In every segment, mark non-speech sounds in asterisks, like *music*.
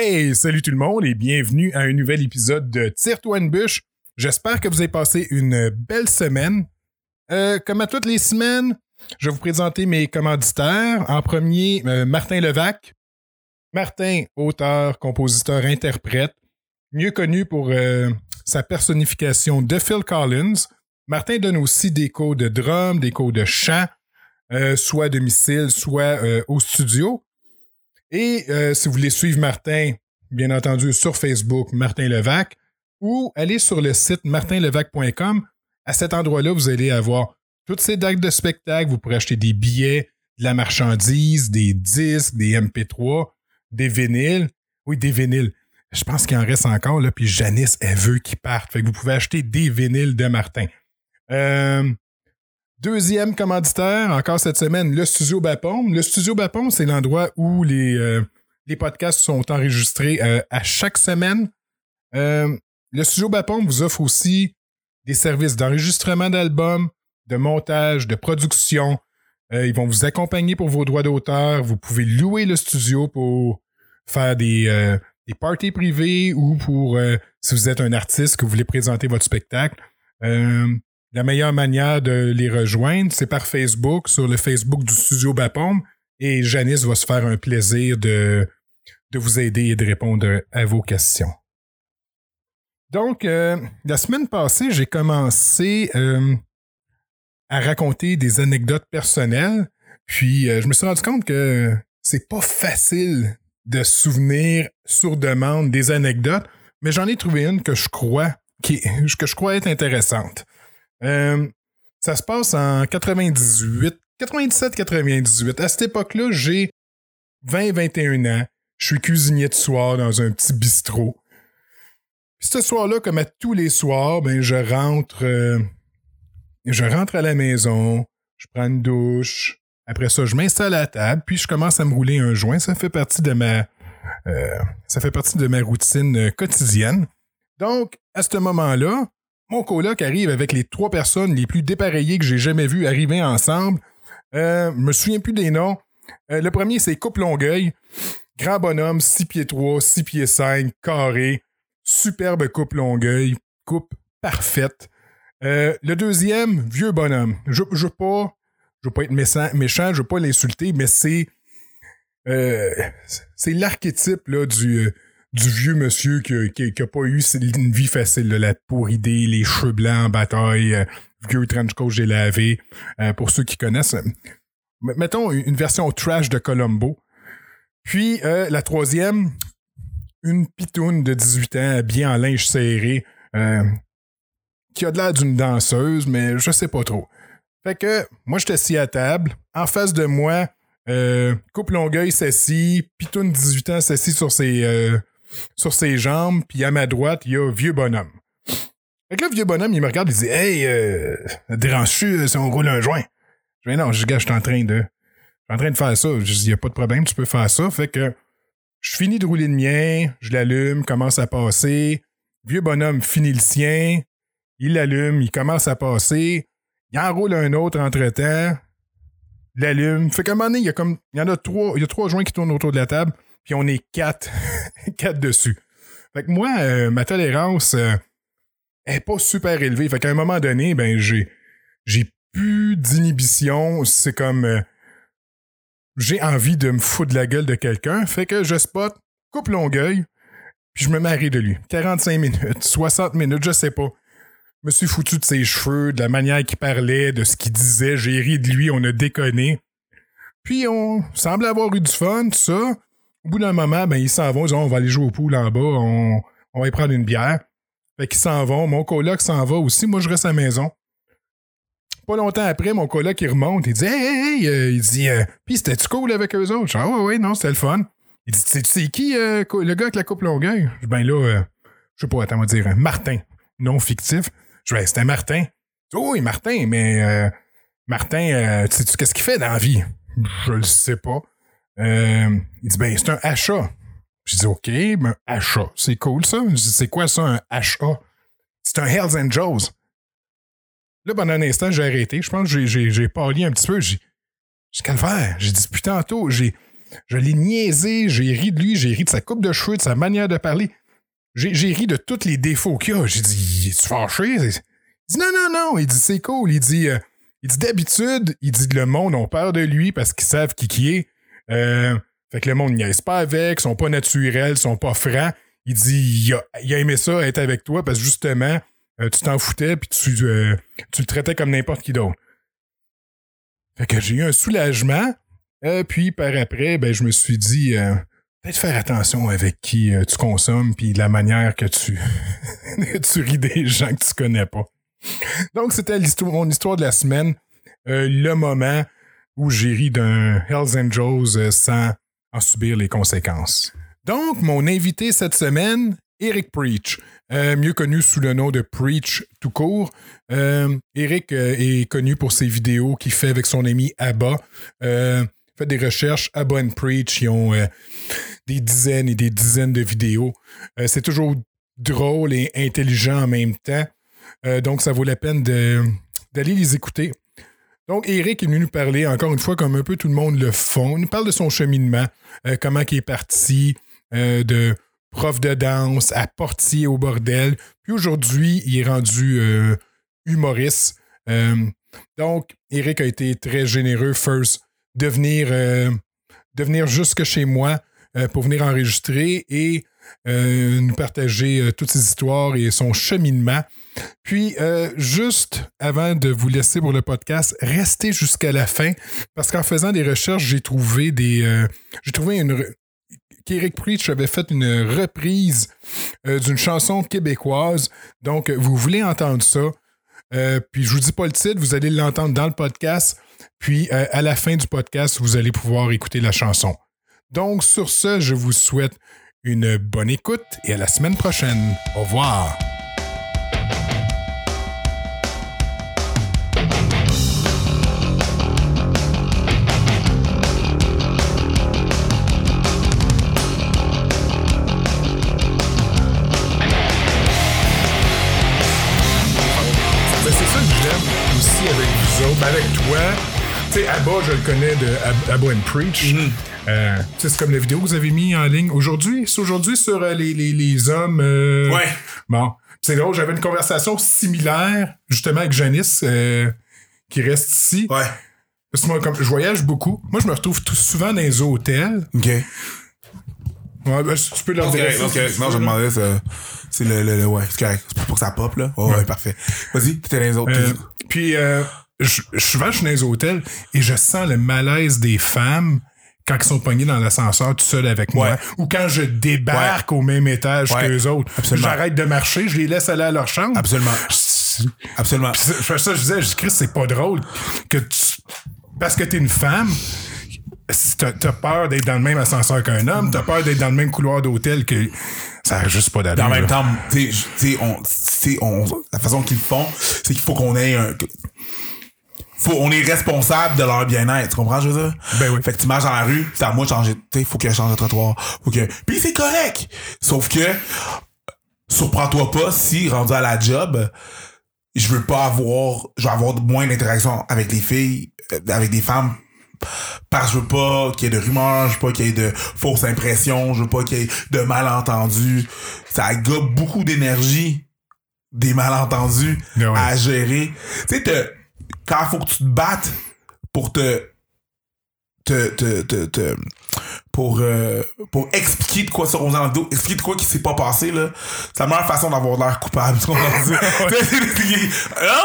Hey, salut tout le monde et bienvenue à un nouvel épisode de Tire-toi une bûche. J'espère que vous avez passé une belle semaine. Euh, comme à toutes les semaines, je vais vous présenter mes commanditaires. En premier, euh, Martin Levac. Martin, auteur, compositeur, interprète, mieux connu pour euh, sa personnification de Phil Collins. Martin donne aussi des cours de drum, des cours de chant, soit à domicile, soit au studio. Et euh, si vous voulez suivre Martin, bien entendu, sur Facebook, Martin Levac, ou allez sur le site martinlevac.com. À cet endroit-là, vous allez avoir toutes ces dates de spectacle. Vous pourrez acheter des billets, de la marchandise, des disques, des MP3, des vinyles. Oui, des vinyles. Je pense qu'il en reste encore, là, puis Janice, elle veut qu'ils partent. Fait que vous pouvez acheter des vinyles de Martin. Euh, Deuxième commanditaire, encore cette semaine, le Studio Bapom. Le Studio Bapom, c'est l'endroit où les, euh, les podcasts sont enregistrés euh, à chaque semaine. Euh, le Studio Bapom vous offre aussi des services d'enregistrement d'albums, de montage, de production. ils vont vous accompagner pour vos droits d'auteur. Vous pouvez louer le studio pour faire des, des parties privées ou pour, si vous êtes un artiste que vous voulez présenter votre spectacle. La meilleure manière de les rejoindre, c'est par Facebook, sur le Facebook du studio Bapom. Et Janice va se faire un plaisir de, vous aider et de répondre à vos questions. Donc, euh, la semaine passée, j'ai commencé euh, à raconter des anecdotes personnelles. Puis, euh, je me suis rendu compte que c'est pas facile de souvenir sur demande des anecdotes, mais j'en ai trouvé une que je crois qui, que je crois être intéressante. Euh, ça se passe en 98, 97-98. À cette époque-là, j'ai 20-21 ans. Je suis cuisinier de soir dans un petit bistrot. Puis ce soir-là, comme à tous les soirs, ben je rentre, euh, je rentre à la maison, je prends une douche. Après ça, je m'installe à la table, puis je commence à me rouler un joint. Ça fait partie de ma, euh, ça fait partie de ma routine quotidienne. Donc, à ce moment-là, mon coloc arrive avec les trois personnes les plus dépareillées que j'ai jamais vues arriver ensemble. Euh, je me souviens plus des noms. Euh, le premier, c'est Coupe Longueuil. Grand bonhomme, 6 pieds 3, 6 pieds 5, carré. Superbe coupe Longueuil. Coupe parfaite. Euh, le deuxième, vieux bonhomme. Je ne veux pas, je veux pas être méchant, méchant je veux pas l'insulter, mais c'est euh, c'est l'archétype là, du du vieux monsieur qui, qui, a pas eu une vie facile, la peau ridée, les cheveux blancs en bataille, euh, vieux trench coat j'ai lavé. Euh, pour ceux qui connaissent, mettons une version trash de Colombo. Puis euh, la troisième, une pitoune de 18 ans, bien en linge serré, qui a de l'air d'une danseuse, mais je sais pas trop. Fait que moi, j'étais assis à table. En face de moi, coupe Longueuil s'assit, Pitoune 18 ans s'assit sur ses, sur ses jambes, puis à ma droite, il y a vieux bonhomme. Fait que là, vieux bonhomme, il me regarde, il dit Hey, euh, dérange-tu euh, si on roule un joint? Je dis non, je, je suis en train de. Je en train de faire ça. Je dis, il n'y a pas de problème, tu peux faire ça. Fait que je finis de rouler le mien, je l'allume, commence à passer. Vieux bonhomme finit le sien, il l'allume, il commence à passer. Il enroule un autre entre-temps, l'allume. Fait qu'à un moment donné, il y a comme. Il y en a trois. Il y a trois joints qui tournent autour de la table puis on est quatre, *laughs* quatre dessus. Fait que moi, euh, ma tolérance euh, est pas super élevée. Fait qu'à un moment donné, ben j'ai j'ai plus d'inhibition. C'est comme euh, j'ai envie de me foutre de la gueule de quelqu'un. Fait que je spot, coupe Longueuil, puis je me marie de lui. 45 minutes, 60 minutes, je sais pas. Je me suis foutu de ses cheveux, de la manière qu'il parlait, de ce qu'il disait. J'ai ri de lui, on a déconné. Puis on semble avoir eu du fun, tout ça. Au bout d'un moment, ben, ils s'en vont. Ils disent, on va aller jouer au pool en bas. On, va y prendre une bière. Fait qu'ils s'en vont. Mon coloc s'en va aussi. Moi, je reste à la maison. Pas longtemps après, mon coloc, il remonte. Il dit, hey, hey, hey. Euh, il dit, euh, puis c'était-tu cool avec eux autres? Je dis, ah, ouais, non, c'était le fun. Il dit, c'est qui euh, le gars avec la coupe longueuil? Je dis, ben là, je sais pas, attends, on va dire, Martin, non fictif. Je dis, ben, c'était Martin. oui, Martin, mais Martin, sais-tu qu'est-ce qu'il fait dans la vie? Je le sais pas. Euh, il dit, ben, c'est un achat. Je dis, OK, mais achat, c'est cool ça. C'est quoi ça, un achat? C'est un Hells Angels. Là, pendant un instant, j'ai arrêté. Je pense que j'ai, parlé un petit peu. J'ai, j'ai calvaire. J'ai dit, putain, tantôt, j'ai, je l'ai niaisé, j'ai ri de lui, j'ai ri de sa coupe de cheveux, de sa manière de parler. J'ai j'ai ri de tous les défauts qu'il a. J'ai dit, es-tu fâché? Il dit, non, non, non. Il dit, c'est cool. Il dit, euh, il dit, d'habitude, il dit, le monde ont peur de lui parce qu'ils savent qui qui est. Euh, fait que le monde niaise pas avec, sont pas naturels, sont pas francs. Il dit, il a, aimé ça, être avec toi parce que justement, euh, tu t'en foutais puis tu, euh, tu le traitais comme n'importe qui d'autre. Fait que j'ai eu un soulagement. Puis par après, ben, je me suis dit, peut-être faire attention avec qui tu consommes puis la manière que tu, *laughs* tu ris des gens que tu connais pas. Donc, c'était mon histoire de la semaine. Le moment où j'ai d'un Hells Angels euh, sans en subir les conséquences. Donc, mon invité cette semaine, Eric Preach, euh, mieux connu sous le nom de Preach tout court. Euh, Eric est connu pour ses vidéos qu'il fait avec son ami Abba. Fait des recherches, Abba and Preach, ils ont des dizaines et des dizaines de vidéos. C'est toujours drôle et intelligent en même temps. Donc, ça vaut la peine d'aller les écouter. Donc, Eric est venu nous parler, encore une fois, comme un peu tout le monde le font. Il nous parle de son cheminement, euh, comment il est parti euh, de prof de danse à portier au bordel. Puis aujourd'hui, il est rendu euh, humoriste. Donc, Eric a été très généreux, first, de venir, de venir jusque chez moi pour venir enregistrer et nous partager toutes ses histoires et son cheminement. Puis, euh, juste avant de vous laisser pour le podcast, restez jusqu'à la fin parce qu'en faisant des recherches, j'ai trouvé des, euh, j'ai trouvé une qu'Eric Preach avait fait une reprise euh, d'une chanson québécoise. Donc, vous voulez entendre ça. Puis, je vous dis pas le titre, vous allez l'entendre dans le podcast. Puis, à la fin du podcast, vous allez pouvoir écouter la chanson. Donc, sur ce, je vous souhaite une bonne écoute et à la semaine prochaine. Au revoir. Tu sais, Abba, je le connais de Ab- Abba and Preach. Euh, tu sais, c'est comme la vidéo que vous avez mis en ligne aujourd'hui. C'est aujourd'hui sur euh, les, les, les hommes. euh, Ouais. Bon. C'est drôle, j'avais une conversation similaire, justement, avec Janice, euh, qui reste ici. Ouais. Parce que moi, comme je voyage beaucoup, moi, je me retrouve tout souvent dans les hôtels. OK. Ouais, ben, tu peux leur dire. ok. Non, je demandais, c'est- le, le, le- ouais, c'est correct. C'est pour que ça pop, là. Ouais, ouais, parfait. Vas-y, t'étais dans les autres. Euh, puis, euh, je, je suis dans les hôtels et je sens le malaise des femmes quand ils sont pognés dans l'ascenseur tout seul avec moi. Ouais. Ou quand je débarque au même étage Ouais. qu'eux autres. Absolument. J'arrête de marcher, je les laisse aller à leur chambre. Absolument. Absolument. Je ça, je disais, je Chris, c'est pas drôle que tu. Parce que t'es une femme, si t'as peur d'être dans le même ascenseur qu'un homme, t'as peur d'être dans le même couloir d'hôtel que. Ça a juste pas d'allure. En même temps, tu sais, tu sais, on, tu sais, on, la façon qu'ils font, c'est qu'il faut qu'on ait un, faut, on est responsable de leur bien-être, tu comprends, je veux dire? Ben oui. Fait que tu marches dans la rue, c'est à moi de changer, tu sais, faut que je change de trottoir, faut que, puis c'est correct! Sauf que, surprends-toi pas si, rendu à la job, je veux pas avoir, je vais avoir moins d'interaction avec les filles, euh, avec des femmes, parce que je veux pas qu'il y ait de rumeurs, je veux pas qu'il y ait de fausses impressions, je veux pas qu'il y ait de malentendus. Ça gobe beaucoup d'énergie, des malentendus ouais. à gérer. Tu sais, quand faut que tu te battes pour te te, te, te, te- pour euh, pour expliquer de quoi sur on dans le dos, expliquer de quoi qui s'est pas passé là, c'est la meilleure façon d'avoir l'air coupable. *laughs* *laughs* non,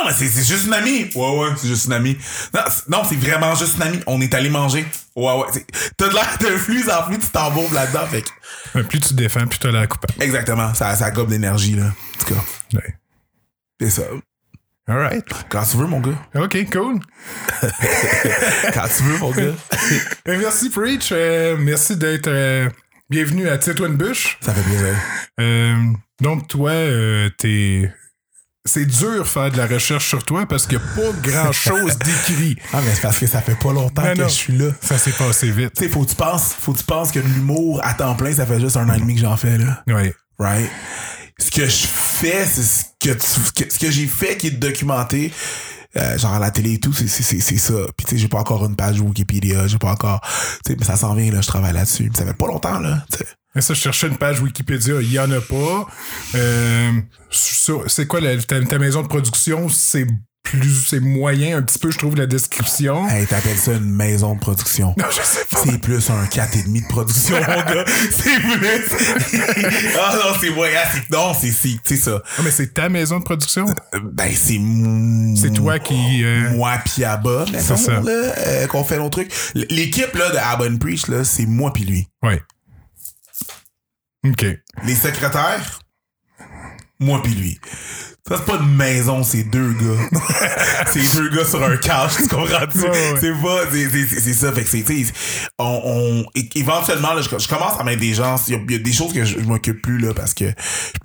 mais c'est c'est juste une amie. Ouais ouais, c'est juste une amie. Non, c'est- non, c'est vraiment juste une amie. On est allé manger. Ouais ouais, c'est- t'as de l'air de plus en plus tu t'embourbes là-dedans fait que- Plus tu te défends, plus t'as la coupable. exactement, ça ça gobe d'énergie là. En tout cas, Ouais. c'est ça. Alright. Quand tu veux mon gars. OK, cool. *laughs* Quand tu veux mon gars. Ben, *laughs* merci, Preach. Euh, merci d'être euh, bienvenu à Tito une bûche. Ça fait plaisir. Euh, donc, toi, euh, t'es. C'est dur faire de la recherche sur toi parce qu'il n'y a pas grand-chose *laughs* d'écrit. Ah, mais c'est parce que ça fait pas longtemps que non. je suis là. Ça s'est passé vite. Tu sais, faut que tu penses, faut que tu penses que l'humour à temps plein, ça fait juste un an et demi que j'en fais, là. Ouais. Right? Ce que je fais, c'est ce que tu, que- ce que j'ai fait qui est documenté. euh, genre à la télé et tout, c'est, ça. Puis tu sais, j'ai pas encore une page Wikipédia, j'ai pas encore, tu sais, mais ça s'en vient, là, je travaille là-dessus. Ça fait pas longtemps, là, tu sais. Mais ça, je cherchais une page Wikipédia, il y en a pas. Euh, c'est quoi ta, ta maison de production? C'est plus, c'est moyen un petit peu, je trouve, la description. Hey, t'appelles ça une maison de production. Non, je sais pas. C'est plus un 4,5 de production, mon gars. *laughs* C'est plus. *laughs* ah non, c'est moyen. c'est- Non, c'est, c'est, c'est ça. Ah, mais c'est ta maison de production? Euh, Ben, c'est. C'est toi qui... euh, Moi pis Abba, mettons, ça. là, euh, qu'on fait nos trucs. L'équipe, là, de Abba and Preach, là, c'est moi pis lui. Ouais. OK. Les secrétaires, moi pis lui. Ça, c'est pas une maison, c'est deux gars. *laughs* c'est deux gars sur un couch, tu comprends-tu? Ouais, ouais. C'est pas, c'est, ça. Fait que c'est, on, on, éventuellement, là, je, je commence à mettre des gens, il y, a- il y a des choses que je, je m'occupe plus, là, parce que je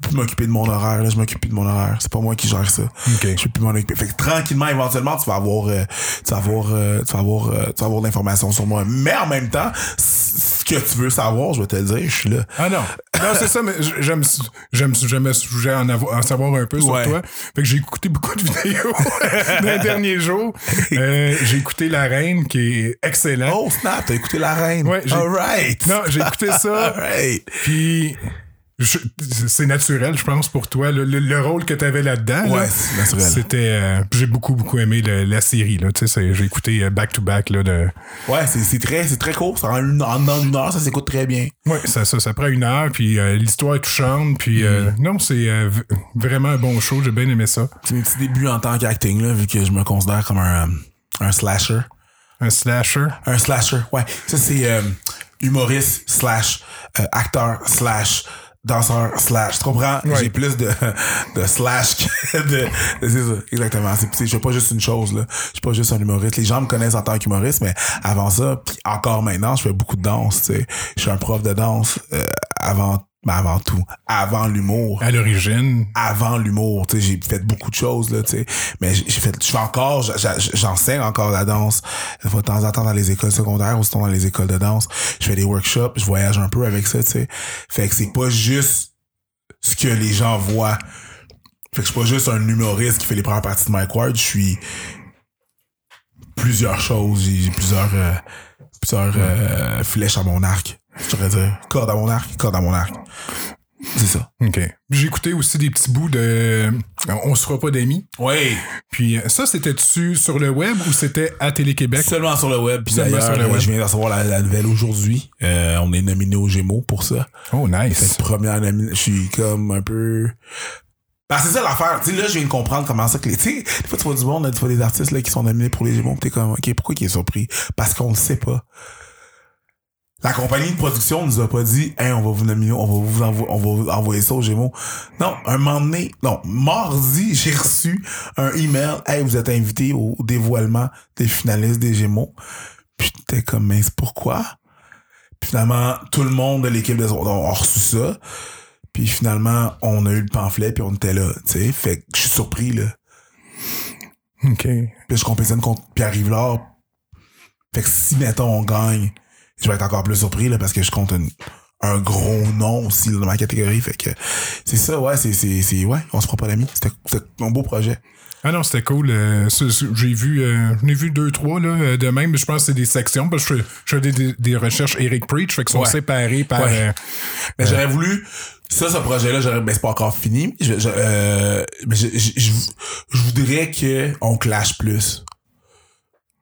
peux plus m'occuper de mon horaire, là, je m'occupe plus de mon horaire. C'est pas moi qui gère ça. OK. Je peux plus m'en occuper. Fait que tranquillement, éventuellement, tu vas avoir, euh, tu vas avoir, euh, tu vas avoir, euh, tu vas avoir de l'information sur moi. Mais en même temps, ce que tu veux savoir, je vais te le dire, je suis là. Ah non. Non, c'est ça, mais j'aime, j'aime, j'aime ce sujet en, avoir, en savoir un peu sur Ouais. Toi. Fait que j'ai écouté beaucoup de *laughs* vidéos *laughs* dans les derniers jours. Euh, j'ai écouté La Reine, qui est excellent. Oh, snap, t'as écouté la reine. Ouais. Non, j'ai écouté ça. *laughs* Puis c'est naturel, je pense, pour toi. Le, le- le rôle que tu avais là-dedans, Ouais, c'était. euh, j'ai beaucoup, beaucoup aimé le- la série. Là, j'ai écouté euh, back-to-back. là, de... Ouais, c'est, c'est très, c'est très court. Ça en, une, en d'une heure, ça s'écoute très bien. Ouais, ça, ça, ça prend une heure, puis euh, l'histoire est touchante, puis euh, non, c'est euh, vraiment un bon show, j'ai bien aimé ça. C'est mes petits débuts en tant qu'acting, là, vu que je me considère comme un, euh, un slasher. Un slasher? Un slasher, ouais. Ça, c'est euh, humoriste slash euh, acteur slash danseur slash. Tu comprends? Ouais. J'ai plus de, *laughs* de slash que de... C'est ça, exactement. Je fais pas juste une chose, là. Je suis pas juste un humoriste. Les gens me connaissent en tant qu'humoriste, mais avant ça, puis encore maintenant, je fais beaucoup de danse, tu sais. Je suis un prof de danse euh, avant... ben avant tout. Avant l'humour À l'origine. avant l'humour, tu sais, j'ai fait beaucoup de choses là, tu sais, mais j'ai fait je fais encore j'enseigne encore la danse de temps en temps dans les écoles secondaires ou sinon dans les écoles de danse, je fais des workshops, je voyage un peu avec ça, tu sais. Fait que c'est pas juste ce que les gens voient. Fait que je suis pas juste un humoriste qui fait les premières parties de Mike Ward, je suis plusieurs choses, j'ai plusieurs euh, plusieurs euh, flèches à mon arc, je devrais dire, corde à mon arc, corde à mon arc. C'est ça. OK. J'ai écouté aussi des petits bouts de On se fera pas d'amis. Oui. Puis euh, ça, c'était-tu sur le web ou c'était à Télé-Québec? Seulement sur le web. Puis d'ailleurs, euh, je viens de recevoir la, la nouvelle aujourd'hui. Euh, on est nominé aux Gémeaux pour ça. Oh, nice. première nomination, je suis comme un peu... Bah c'est ça l'affaire. Tu sais, là, je viens de comprendre comment ça que les... Tu sais, des fois, tu vois du monde, là, tu vois des artistes là, qui sont nominés pour les Gémeaux, t'es comme, OK, pourquoi il est surpris? Parce qu'on le sait pas. La compagnie de production nous a pas dit, hey, on va vous nominer, on va vous envo- on va vous envoyer ça aux Gémeaux. Non, un moment donné, non, mardi, *laughs* j'ai reçu un email, hey, vous êtes invité au dévoilement des finalistes des Gémeaux. Puis t'es comme, mais c'est pourquoi? Puis finalement, tout le monde de l'équipe de a reçu ça. Puis finalement, on a eu le pamphlet, puis on était là, tu sais. Fait que je suis surpris, là. OK. Puis je compétitionne contre Pierre Rivard. Fait que si, mettons, on gagne, je vais être encore plus surpris, là, parce que je compte une- un gros nom aussi, dans ma catégorie. Fait que c'est ça, ouais, c'est, c'est, c'est, ouais, on se fera pas d'amis. C'était, un beau projet. Ah non, c'était cool. euh, j'ai vu, euh, j'en ai vu deux, trois là, euh, de même. Je pense que c'est des sections parce que je, fais- je fais des, des, recherches Eric Preach, fait qu'ils sont Ouais. séparés par. Ouais. euh, Mais j'aurais voulu, ça, ce projet-là, j'aurais, ben, c'est pas encore fini. Je, je, euh, mais je, je, je, je voudrais que on clash plus.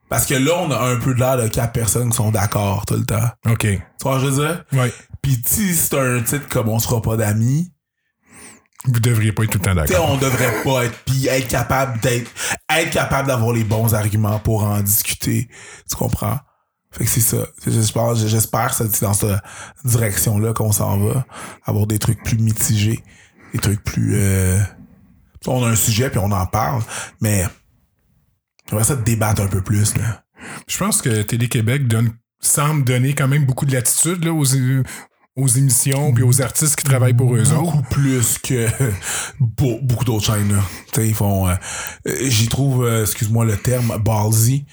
Parce que là, on a un peu de l'air de quatre personnes qui sont d'accord tout le temps. OK. Tu vois, je veux dire? Ouais. Pis si c'est un titre comme on sera pas d'amis, Vous devriez pas être tout le temps d'accord. on devrait pas être, pis être capable d'être, être capable d'avoir les bons arguments pour en discuter. Tu comprends? Fait que c'est ça. J'espère, j'espère que c'est dans cette direction-là qu'on s'en va. Avoir des trucs plus mitigés. Des trucs plus, euh, on a un sujet puis on en parle, mais j'aimerais ça débattre un peu plus, là. Je pense que Télé-Québec donne, semble donner quand même beaucoup de latitude là, aux, aux émissions puis aux artistes qui travaillent pour eux autres. beaucoup plus que *laughs* beau- beaucoup d'autres chaînes là. Tu sais, ils font euh, j'y trouve euh, excuse-moi le terme ballsy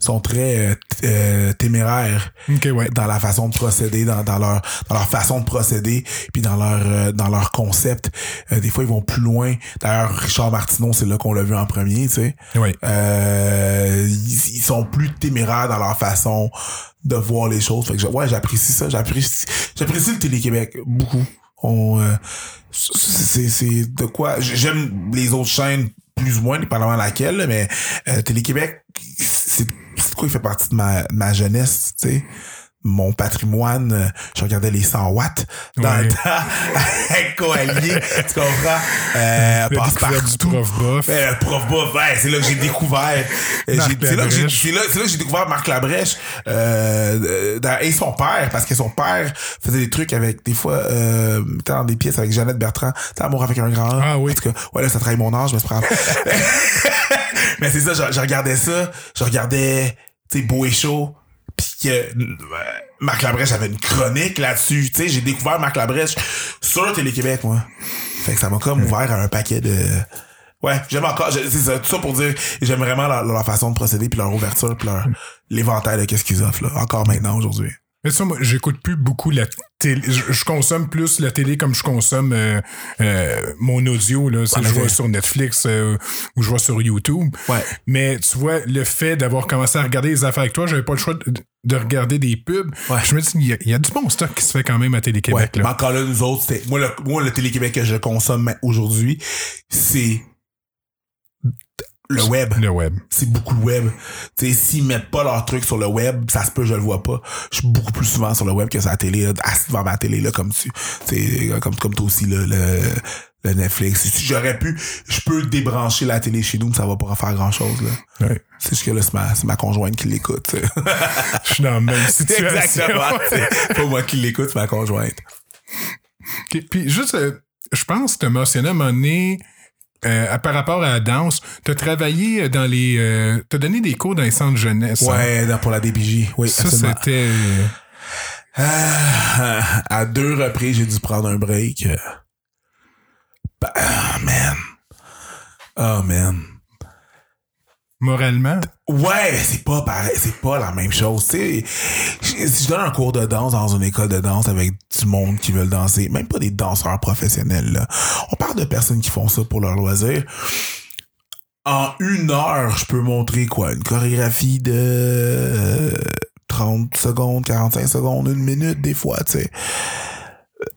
sont très euh, euh, téméraires Ok, ouais. dans la façon de procéder, dans, dans leur dans leur façon de procéder, puis dans leur euh, dans leur concept. Euh, des fois, ils vont plus loin. D'ailleurs, Richard Martineau, c'est là qu'on l'a vu en premier, tu sais. Ouais. Euh, ils, ils sont plus téméraires dans leur façon de voir les choses. Fait que ouais, j'apprécie ça. J'apprécie j'apprécie le Télé-Québec beaucoup. On euh, c'est c'est de quoi j'aime les autres chaînes plus ou moins dépendamment laquelle mais euh, Télé-Québec c'est il fait partie de ma, ma jeunesse, tu sais mon patrimoine, euh, je regardais les 100 watts dans Ouais. le temps *laughs* avec Coallier, tu comprends? Euh, passe partout. prof bof. Ben, prof bof, ouais, c'est là que j'ai découvert. euh, C'est là, que j'ai- Labrèche. c'est là, là que j'ai découvert Marc Labrèche euh, dans- et son père, parce que son père faisait des trucs avec, des fois, euh, dans des pièces avec Jeannette Bertrand, t'as Amour avec un grand. Ah oui. En tout cas, ouais, là, ça trahit mon âge, mais c'est pas *laughs* mais c'est ça, je, je regardais ça, je regardais, tu sais, Beau et Chaud, pis que euh, Marc Labrèche avait une chronique là-dessus, tu sais, j'ai découvert Marc Labrèche sur Télé-Québec, moi. Fait que ça m'a comme ouvert à un paquet de... Ouais, j'aime encore, c'est ça, tout ça pour dire, j'aime vraiment leur, leur façon de procéder, puis leur ouverture, puis leur, l'éventail de qu'est-ce qu'ils offrent, là, encore maintenant, aujourd'hui. Mais ça, moi, j'écoute plus beaucoup la télé. Je, je consomme plus la télé comme je consomme euh, euh, mon audio. Là. C'est- En je vois sur Netflix euh, ou je vois sur YouTube. Ouais. Mais tu vois, le fait d'avoir commencé à regarder les affaires avec toi, j'avais pas le choix de, de regarder des pubs. Ouais. Je me dis, il y, a- il y a du bon stock qui se fait quand même à Télé-Québec. mais là. encore là, nous autres, moi, le, moi, le Télé-Québec que je consomme aujourd'hui, c'est le web. Le web. c'est beaucoup le web. Tu sais, s'ils mettent pas leur truc sur le web, ça se peut, je le vois pas. Je suis beaucoup plus souvent sur le web que sur la télé, là, assis devant ma télé, là, comme tu, tu sais, comme, comme toi aussi, là, le, le Netflix. Si j'aurais pu, je peux débrancher la télé chez nous, mais ça va pas faire grand chose, là. Ouais. C'est juste que là, c'est ma, c'est ma conjointe qui l'écoute. *laughs* Je suis dans la même *laughs* situation. Exactement. C'est pas moi qui l'écoute, c'est ma conjointe. Puis juste, euh, je pense que tu mentionné à un moment donné, euh, par rapport à la danse, tu as travaillé dans les. euh, tu as donné des cours dans les centres jeunesse. hein? Ouais, pour la DPJ. Oui, Ça, c'était. euh, Ah, à deux reprises, j'ai dû prendre un break. Bah, ah, man. Oh, man. Moralement. Ouais, c'est pas pareil, c'est pas la même chose. Si je donne un cours de danse dans une école de danse avec du monde qui veulent danser, même pas des danseurs professionnels, là. On parle de personnes qui font ça pour leur loisir. En une heure, je peux montrer quoi? Une chorégraphie de euh, 30 secondes, 45 secondes, une minute des fois, tu sais.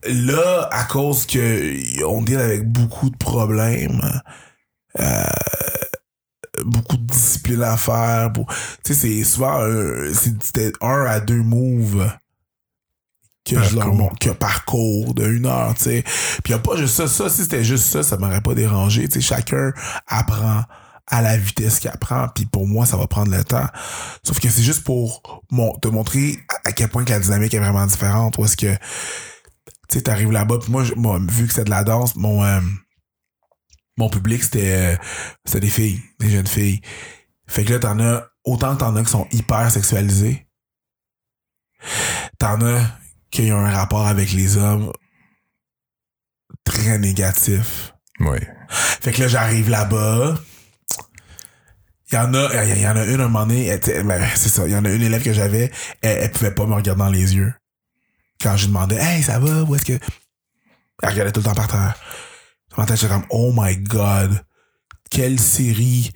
Là, à cause que on deal avec beaucoup de problèmes, euh, beaucoup de discipline à faire. pour- Tu sais, c'est souvent c'était un à deux moves que je leur montre, que parcours de une heure, tu sais. Puis y a pas juste ça. Ça, si c'était juste ça, ça m'aurait pas dérangé. Tu sais, chacun apprend à la vitesse qu'il apprend. Puis pour moi, ça va prendre le temps. Sauf que c'est juste pour mon- te montrer à quel point que la dynamique est vraiment différente. Où est-ce que, tu sais, t'arrives là-bas. Puis moi, moi, vu que c'est de la danse, mon... euh, mon public, c'était euh, c'était des filles, des jeunes filles. Fait que là, t'en as, autant que t'en as qui sont hyper sexualisés, t'en as qui ont un rapport avec les hommes très négatif. Ouais. Fait que là, j'arrive là-bas. Il y en a, il y en a une à un moment donné, ben, c'est ça, il y en a une élève que j'avais, elle, elle pouvait pas me regarder dans les yeux. Quand je lui demandais, hey, ça va, où est-ce que. Elle regardait tout le temps par terre. Dans ma tête, j'étais comme, oh my god, quelle série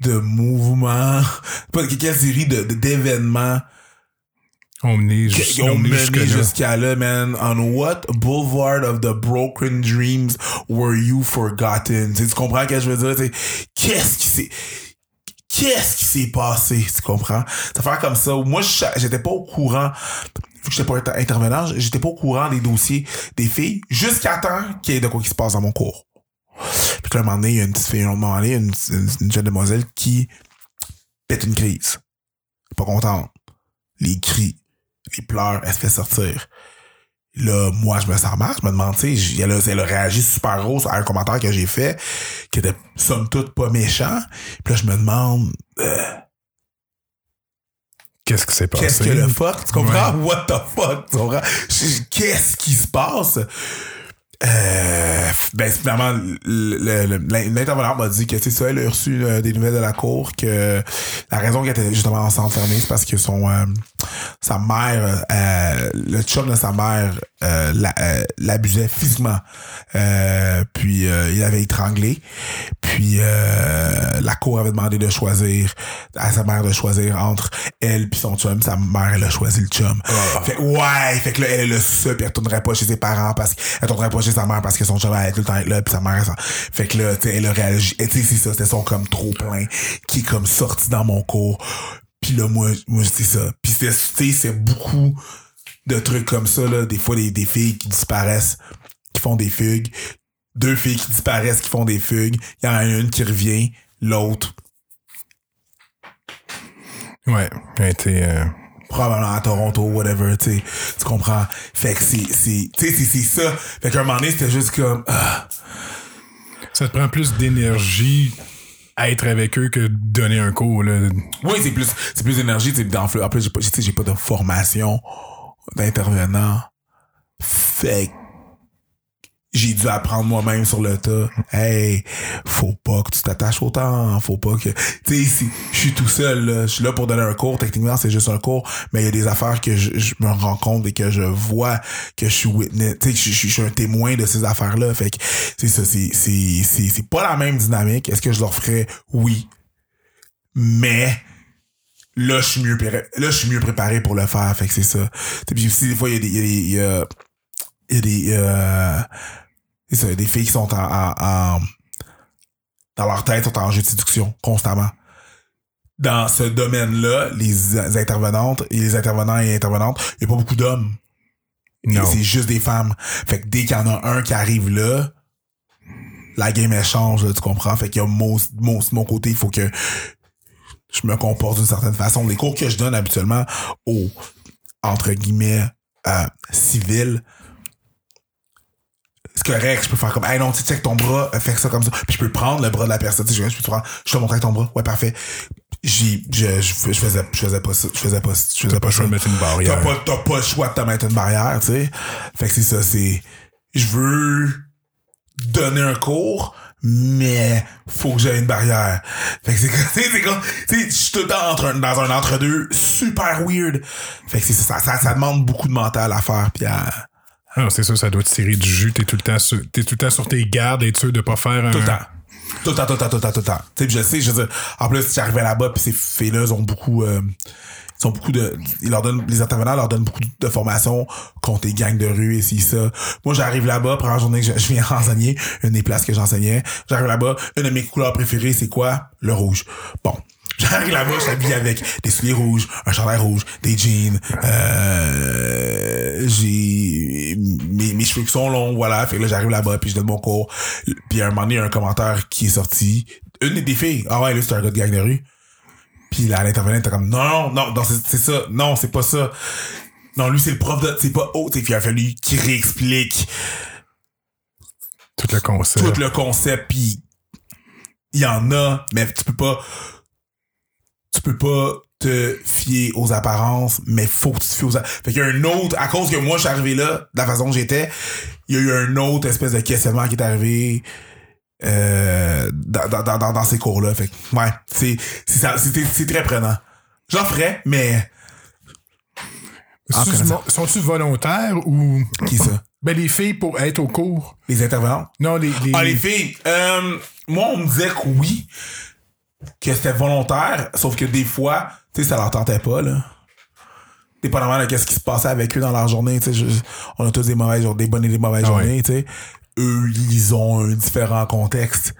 de mouvements, *laughs* quelle série de, d'événements On menait qui juste, ont on menait mené jusque-là. jusqu'à là, man. On what? Boulevard of the broken dreams were you forgotten? Tu comprends ce que je veux dire? Qu'est-ce qui s'est... Qu'est-ce qui s'est passé? Tu comprends? Ça fait comme ça. Moi, j'étais pas au courant. Vu que j'étais pas inter- intervenant, j'étais pas au courant des dossiers des filles jusqu'à temps qu'il y ait de quoi qui se passe dans mon cours. Puis là, un moment donné, il y a une petite fille, un moment donné, une, une, une jeune demoiselle qui pète une crise. Pas contente. Les cris, les pleurs, elle se fait sortir. Là, moi, je me sens mal. Je me demande, tu sais, elle, a- elle a réagi super gros à un commentaire que j'ai fait, qui était somme toute pas méchant. Puis là, je me demande, euh, Qu'est-ce qui s'est passé? qu'est-ce que le fuck? Tu comprends? What the fuck? Tu comprends? Qu'est-ce qui se passe? Euh, Ben, finalement, le- le- le- l'intervenante m'a dit que, c'est ça, elle a reçu euh, des nouvelles de la cour, que la raison qu'elle était justement en centre fermé, c'est parce que son, euh, sa mère, euh, le chum de sa mère, la- l'abusait physiquement. Puis, il avait étranglé. Puis, euh, la cour avait demandé de choisir, à sa mère de choisir entre elle puis son chum. Sa mère, elle a choisi le chum. Fait, ouais, fait que là, elle est le seul, puis elle tournerait pas chez ses parents parce qu'elle tournerait pas chez sa mère parce que son chum allait tout le temps être là, puis sa mère, ça. Fait que là, tu sais, elle a réagi. Et tu sais, c'est ça, c'était son comme trop plein qui est comme sorti dans mon cours. Puis là, moi, moi, c'est ça. Puis c'est, tu sais, c'est beaucoup de trucs comme ça, là. Des fois, des, des filles qui disparaissent, qui font des fugues. Deux filles qui disparaissent, qui font des fugues. Il y en a une qui revient, l'autre, Ouais. Elle euh, probablement à Toronto, whatever, tu. Tu comprends? Fait que c'est, c'est, tu sais, c'est, c'est ça. Fait qu'à un moment donné, c'était juste comme, ah. Ça te prend plus d'énergie à être avec eux que de donner un cours, là. Oui, c'est plus, c'est plus d'énergie, tu sais, En plus, j'ai pas, j'ai pas de formation d'intervenant. Fait que j'ai dû apprendre moi-même sur le tas. Hey, faut pas que tu t'attaches autant, faut pas que, tu sais, je suis tout seul, là, je suis là pour donner un cours. Techniquement, c'est juste un cours, mais il y a des affaires que je, me rends compte et que je vois, que je suis witness, tu sais, je, suis un témoin de ces affaires-là. Fait que, c'est ça, c'est, c'est, c'est, pas la même dynamique. Est-ce que je leur ferais? Oui. Mais, là je suis mieux là je suis mieux préparé pour le faire fait que c'est ça puis des fois il y a des il y a des il y a, y a des euh, ça des filles qui sont en, en, en- dans leur tête sont en jeu de séduction constamment. Dans ce domaine-là les intervenantes et les intervenants et intervenantes il y a pas beaucoup d'hommes. C'est juste des femmes. Fait que dès qu'il y en a un qui arrive là la game elle change là, tu comprends? Fait qu'il y a mon, mon, mon côté il faut que je me comporte d'une certaine façon. Les cours que je donne habituellement aux, entre guillemets, euh, civils, c'est correct, je peux faire comme, hey non, tu sais, check ton bras, euh, fais ça comme ça. Puis je peux prendre le bras de la personne, tu sais, je, je peux te faire, je te montre avec ton bras, ouais, parfait. J'ai, je, je, je faisais, je faisais pas ça, je faisais pas, je faisais pas pas le choix ça. de mettre une barrière. T'as pas, t'as pas le choix de te mettre une barrière, tu sais. Fait que c'est ça, c'est, je veux donner un cours, mais faut que j'aie une barrière. Fait que c'est comme, tu sais, *laughs* c'est comme, tu sais, je suis tout le temps entre dans un entre-deux super weird. Fait que c'est ça, ça, ça demande beaucoup de mental à faire, puis à, Ah Non, c'est ça, ça doit te tirer du jus. T'es tout le temps sur, t'es tout le temps sur tes gardes, être sûr de pas faire un. tout le temps. Tout le temps, tout le temps, tout le temps, tout le temps. Tu sais, je sais, je en plus, si j'arrivais là-bas, puis ces filles-là, ont beaucoup, euh, ils ont beaucoup de, ils leur donnent, les intervenants leur donnent beaucoup de formation contre les gangs de rue et si ça. Moi, j'arrive là-bas, première journée que je, je viens *laughs* enseigner, une des places que j'enseignais. J'arrive là-bas, une de mes couleurs préférées, c'est quoi? Le rouge. Bon. J'arrive là-bas, je t'habille avec des souliers rouges, un chandail rouge, des jeans, euh, j'ai mes, mes cheveux qui sont longs, voilà. Fait que là, j'arrive là-bas, puis je donne mon cours. Puis à un moment donné, il y a un commentaire qui est sorti. Une des filles, ah ouais, là, c'est un gars de gang de rue. Puis là, l'intervenant était comme, non, non, non, c'est ça. Non, c'est pas ça. Non, lui, c'est le prof de, c'est pas haut. Puis il a fallu qu'il réexplique Tout le concept. tout le concept puis il y en a mais tu peux pas tu peux pas te fier aux apparences mais faut que tu te fies aux a- fait qu'il y a un autre à cause que moi je suis arrivé là de la façon que j'étais il y a eu un autre espèce de questionnement qui est arrivé euh, dans, dans, dans, dans ces cours là fait que, ouais c'est c'est ça- c'est c'est très prenant j'en ferais mais Sont-tu volontaires ou. qui ça? Ben, les filles pour être au cours. les intervenants Non, les. les... Ah, les filles, euh, moi, on me disait que oui, que c'était volontaire, sauf que des fois, tu sais, ça leur tentait pas, là. Dépendamment de qu'est-ce qui se passait avec eux dans leur journée, tu sais, on a tous des mauvaises journées, des bonnes et des mauvaises Ah journées, tu sais. Eux, ils ont un différent contexte.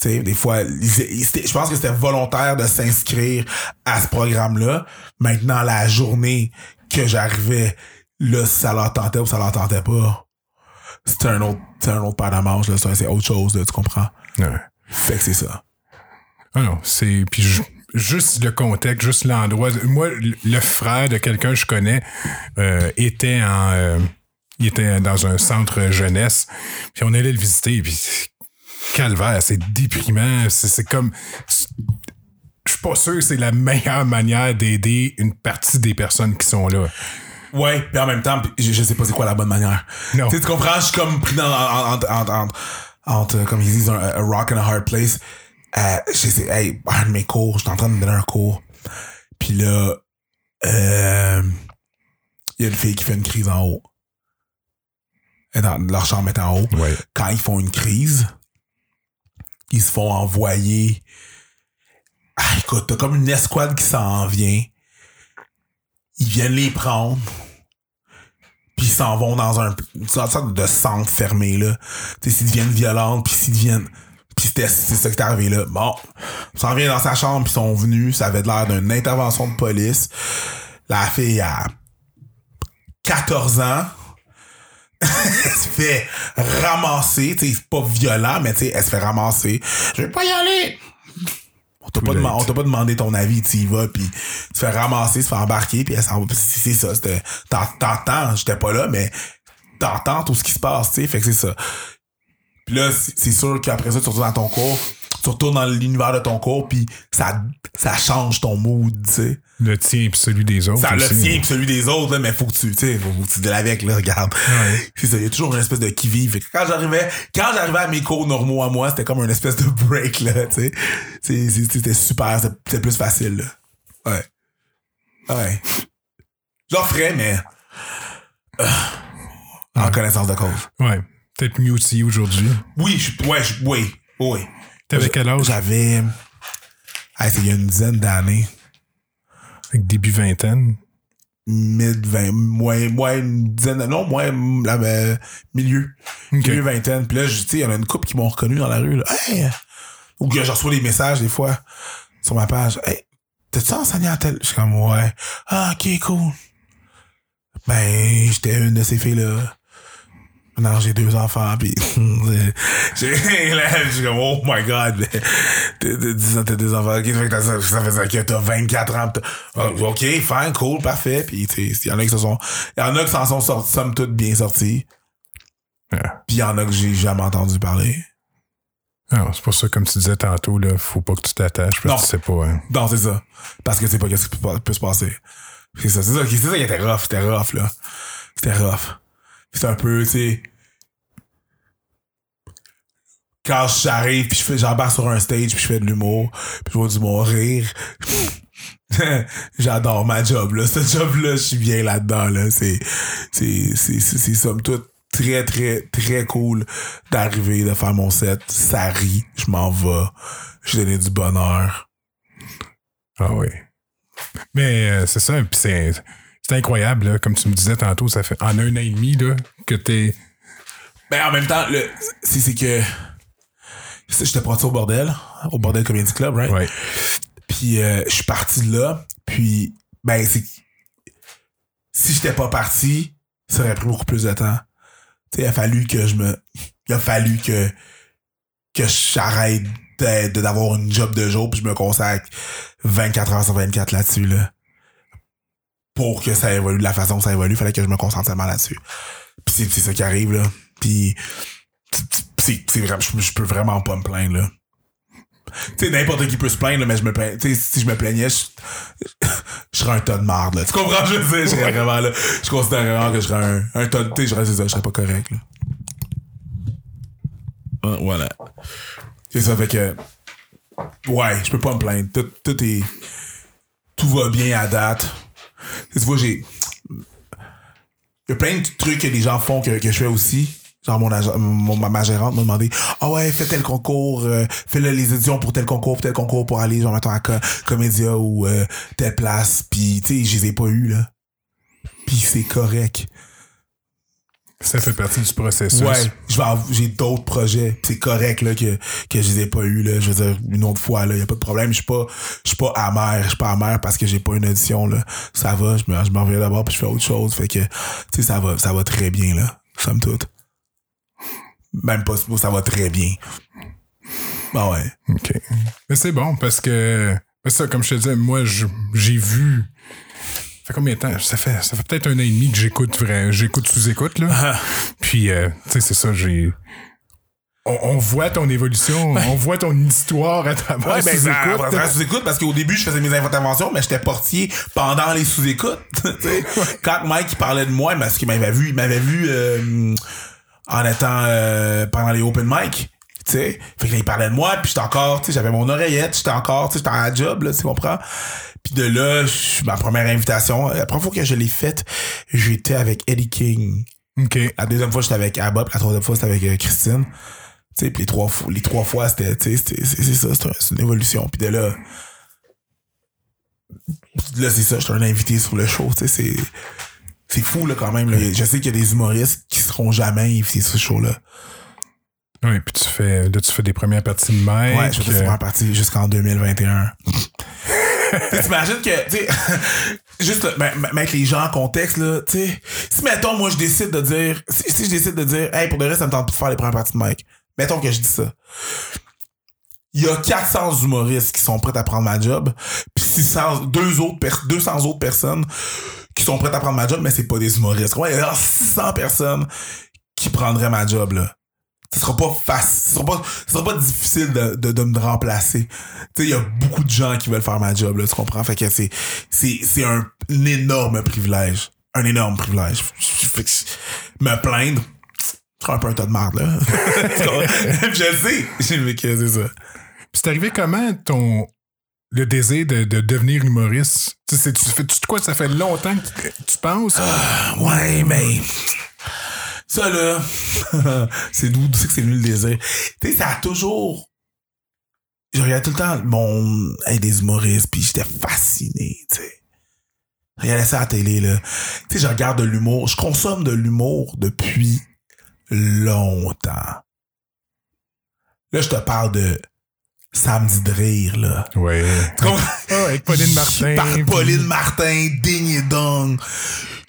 Tu sais, des fois, je pense que c'était volontaire de s'inscrire à ce programme-là. Maintenant, la journée que j'arrivais, là, ça leur tentait ou ça leur tentait pas. C'était un autre, c'est un autre paire de manches, là. C'est c'est autre chose, là, tu comprends? Ouais. Fait que c'est ça. Ah non, c'est. Puis ju- juste le contexte, juste l'endroit. Moi, le- frère de quelqu'un que je connais euh, était en. euh, il était dans un centre jeunesse. Puis on allait le visiter. Puis calvaire, c'est déprimant. C'est c'est comme. Je suis pas sûr que c'est la meilleure manière d'aider une partie des personnes qui sont là. Ouais, puis en même temps, je, je sais pas c'est quoi la bonne manière. Non. Tu comprends, je suis comme pris dans, en- en- en- en- entre, comme ils disent, un, a rock and a hard place. Euh, je sais, hey, un de mes cours, j'étais en train de donner un cours. Puis là, euh, il y a une fille qui fait une crise en haut. Dans, leur chambre est en haut. Ouais. Quand ils font une crise, ils se font envoyer. Ah, écoute, t'as comme une escouade qui s'en vient. Ils viennent les prendre. Puis ils s'en vont dans un une sorte de centre fermé, là. Tu sais, s'ils deviennent violentes, puis s'ils deviennent. Puis c'était c'est ça qui est arrivé là. Bon, ils s'en viennent dans sa chambre, puis ils sont venus. Ça avait l'air d'une intervention de police. La fille a 14 ans. *laughs* elle se fait ramasser, tu sais, c'est pas violent, mais tu sais, elle se fait ramasser. Je vais pas y aller! On t'a pas, demandé ton avis, tu y vas, puis tu te fais ramasser, tu te fais embarquer, puis elle s'en va. C'est ça, t'entends, j'étais pas là, mais t'entends tout ce qui se passe, tu sais, fait que c'est ça. Puis là, c'est sûr qu'après ça, tu retournes dans ton cours, tu retournes dans l'univers de ton cours, puis ça, ça change ton mood, tu sais. Le tien et celui des autres. Ça le tient pis celui des autres, là, mais faut que tu, tu sais, faut, que tu deals avec, là, regarde. Ouais. *laughs* Il y a toujours une espèce de qui-vive. Quand j'arrivais, quand j'arrivais à mes cours normaux à moi, c'était comme une espèce de break, là, tu sais. C'était super, c'était c'était plus facile, là. Ouais. Ouais. J'en ferais, mais, euh, en connaissance de cause. Ouais. Peut-être mieux aussi aujourd'hui. Oui, je, ouais, je, oui, oui. T'avais quel âge? J'avais, ah, c'est il y a une dizaine d'années. Début vingtaine. mid 20 moins moins une dizaine non moins la euh, milieu milieu vingtaine puis là je- tu sais il y en a une couple qui m'ont reconnu dans la rue là. Hey! ou que je reçois des messages des fois sur ma page hey t'as-tu enseigné à tel? Je suis comme ouais ah ok cool ben j'étais une de ces filles là Maintenant, j'ai deux enfants, puis *laughs* j'ai là, je suis comme, oh my god, mais t'as deux enfants, ok, ça ça fait ça que t'as 24 ans, Ah, ok, fine, cool, parfait, puis tu sais, il y en a qui se sont, il y en a qui s'en sont sortis, somme toute bien sortis, Ouais. puis il y en a que j'ai jamais entendu parler. Ah, c'est pour ça, comme tu disais tantôt, là, faut pas que tu t'attaches parce Non. que tu sais pas. hein. Non, c'est ça. Parce que c'est pas qu'est-ce qui peut, peut se passer. C'est ça, c'est ça, c'est ça qui était rough, c'était rough, là. C'était rough. C'était un peu, tu sais. Quand j'arrive, puis je fais, j'embarque sur un stage, puis je fais de l'humour, puis je vois du monde rire. *laughs* J'adore ma job, là. Ce job-là, je suis bien là-dedans, là. C'est, c'est, c'est, c'est, c'est somme toute très, très, très cool d'arriver, de faire mon set. Ça rit, je m'en vais. Je donné du bonheur. Ah oui. Mais euh, c'est ça, puis c'est, c'est incroyable, là, comme tu me disais tantôt, ça fait en un an et demi là, que t'es. Ben, en même temps, le, c'est, c'est que, j'étais parti au bordel, au bordel Comedy Club, right? Ouais. Puis, euh, je suis parti de là, puis, ben, c'est, si j'étais pas parti, ça aurait pris beaucoup plus de temps. Tu sais, il a fallu que je me, il a fallu que, que j'arrête d'avoir une job de jour, puis je me consacre 24 heures sur 24 là-dessus, là. Pour que ça évolue de la façon que ça évolue, il fallait que je me concentre tellement là-dessus. Puis c'est, c'est ça qui arrive, là. Puis c'est, c'est vraiment, je, je peux vraiment pas me plaindre, là. Tu sais, n'importe qui peut se plaindre, là, mais je me plains, si je me plaignais, je, je serais un tas de marde, là. Tu comprends, je sais, je serais vraiment, là, je considère vraiment que je serais un, un tas de, tu sais, je serais, je serais pas correct, là. Voilà. C'est ça, fait que, ouais, je peux pas me plaindre. Tout, tout est, tout va bien à date. Tu vois, j'ai, il y a plein de trucs que les gens font que, que je fais aussi. Genre, mon, agent- mon ma, gérante m'a demandé Ah ouais, fais tel concours, euh, fais le- les éditions pour tel concours, pour tel concours pour aller, genre, mettons, à Co- Comédia ou euh, telle place. Puis, tu sais, je les ai pas eu là. Puis c'est correct. Ça fait partie du processus. Ouais, je vais j'ai d'autres projets, c'est correct là que que je les ai pas eu là, je veux dire une autre fois là, y a pas de problème, je suis pas je suis pas amer, je suis pas amer parce que j'ai pas une audition là. Ça va, je me je m'en reviens d'abord puis je fais autre chose, fait que tu sais ça va ça va très bien là, somme toute. Même pas ça va très bien. Bah ouais. OK. Mais c'est bon parce que. ça, comme je te disais, moi, j'ai vu. Ça fait combien de temps? Ça fait, ça fait peut-être un an et demi que j'écoute vrai, j'écoute sous-écoute, là. Puis, euh, tu sais, c'est ça, j'ai. On, on voit ton évolution, on voit ton histoire à travers Ouais, ben, sous-écoute. à travers sous-écoute, parce qu'au début, je faisais mes interventions, mais j'étais portier pendant les sous-écoutes. *laughs* Quand Mike il parlait de moi, parce qu'il m'avait vu, il m'avait vu euh, en étant euh, pendant les open mic. Tu sais, fait que là, il parlait de moi, puis j'étais encore, tu sais, j'avais mon oreillette, j'étais encore, tu sais, j'étais à job, là, tu comprends? Puis de là, ma première invitation, la première fois que je l'ai faite, j'étais avec Eddie King. OK. La deuxième fois, j'étais avec Abba, la troisième fois, c'était avec euh, Christine. Tu sais, puis les trois, fois- les trois fois, c'était, tu sais, c'est ça, c'est un- c'est une évolution. Puis de là, là, c'est ça, j'étais un invité sur le show, tu sais, c'est, c'est fou, là, quand même. là. Je sais qu'il y a des humoristes qui seront jamais invités sur ce show-là. Oui, puis tu fais, là, tu fais des premières parties de mec. Ouais, je fais euh, première partie jusqu'en 2021. Tu *laughs* T'imagines que, tu sais, *laughs* juste ben, mettre les gens en contexte, là, tu sais, si mettons, moi, je décide de dire, si, si je décide de dire, hey, pour de vrai, ça me tente plus de faire les premières parties de Mike, mettons que je dis ça. Il y a 400 humoristes qui sont prêts à prendre ma job, puis 600, deux autres, pers- 200 autres personnes qui sont prêtes à prendre ma job, mais c'est pas des humoristes. Ouais, il y a 600 personnes qui prendraient ma job, là ce sera pas facile, ce sera pas, ce sera pas difficile de, de, de me remplacer. Tu sais, il y a beaucoup de gens qui veulent faire ma job, là, tu comprends? Fait que c'est, c'est, c'est un, un énorme privilège. Un énorme privilège. Fait que me plaindre, je serais un peu un tas de merde, là. *laughs* *laughs* Je sais. J'ai que c'est ça. Puis c'est arrivé comment ton le désir de, de devenir humoriste? Tu sais, tu fais tu quoi? Ça fait longtemps que tu, tu penses? Ouais, mais. Ça, là. *laughs* c'est d'où c'est que c'est venu le désir. Tu sais, ça a toujours. Je regardais tout le temps mon. Hey, des humoristes, puis j'étais fasciné, tu sais. Je regardais ça à la télé, là. Tu sais, je regarde de l'humour. Je consomme de l'humour depuis longtemps. Là, je te parle de Samedi de rire, là. Ouais. Avec Pauline *laughs* Martin. Par Pauline Martin, Ding et Dong.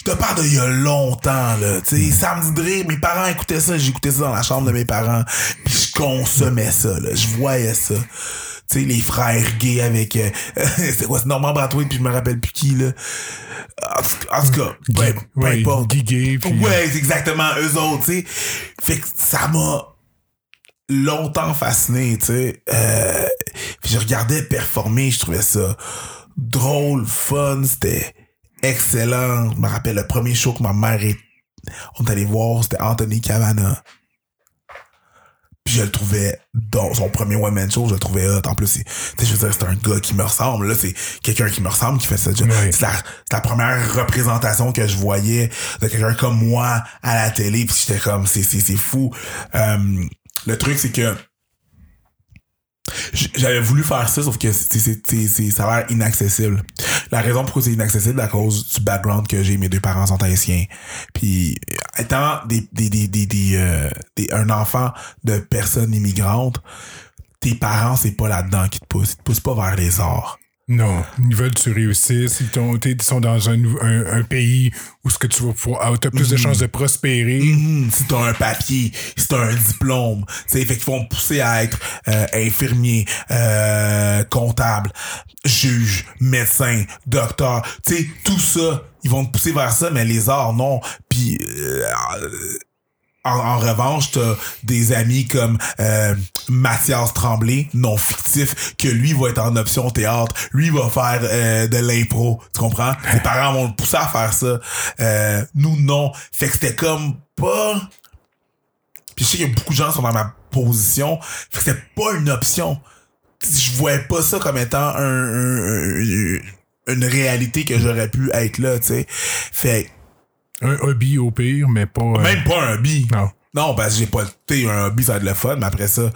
Je te parle d'il y a longtemps, là. Tu sais, Samedi de rire, mes parents écoutaient ça, j'écoutais ça dans la chambre de mes parents. Puis je consommais ça, là. Je voyais ça. Tu sais, les frères gays avec... euh, *laughs* c'est quoi, c'est Normand Bratois, puis je me rappelle plus qui, là. En tout, cas, peu, peu ouais, importe. Guy Gay, puis- Ouais, c'est exactement eux autres, tu sais. Fait que ça m'a longtemps fasciné, tu sais. Euh, je regardais performer, je trouvais ça drôle, fun, c'était excellent. Je me rappelle le premier show que ma mère est... On est allé voir, c'était Anthony Cavana. Puis je le trouvais dans son premier one man show, je le trouvais hot. En plus, c'est, tu sais, je veux dire, c'est un gars qui me ressemble. Là, c'est quelqu'un qui me ressemble qui fait ça. C'est la, première représentation que je voyais de quelqu'un comme moi à la télé. Puis j'étais comme, c'est, c'est, c'est fou. Euh, le truc, c'est que j'avais voulu faire ça, sauf que c'est, ça a l'air inaccessible. La raison pourquoi c'est inaccessible, à cause du background que j'ai, mes deux parents sont haïtiens. Puis, étant des, des, des, des, des, euh, des- un enfant de personnes immigrantes, tes parents, c'est pas là-dedans qui te poussent. Ils te poussent pas vers les arts. Non, ils veulent que tu réussisses. Ils, t'ont- t'es- ils sont dans un, un, un pays où ce que tu vas pouvoir, t'as plus de chances de prospérer. Mhm, si t'as un papier, si t'as un diplôme, sais, fait qu'ils vont te pousser à être euh, infirmier, euh, comptable, juge, médecin, docteur, tu sais, tout ça, ils vont te pousser vers ça, mais les arts, non. Puis, euh, en, en revanche, t'as des amis comme euh, Mathias Tremblay, non fictif, que lui va être en option théâtre, lui va faire euh, de l'impro, tu comprends? Ses parents vont le pousser à faire ça. Euh, nous, non. Fait que c'était comme pas... Puis je sais qu'il y a beaucoup de gens qui sont dans ma position, fait que c'était pas une option. Je voyais pas ça comme étant un, un- un- une réalité que j'aurais pu être là, tu sais. Fait Un hobby au pire, mais pas. euh, même pas un hobby. Non. Non, parce que j'ai pas tu sais, un hobby, ça va être le fun, mais après ça,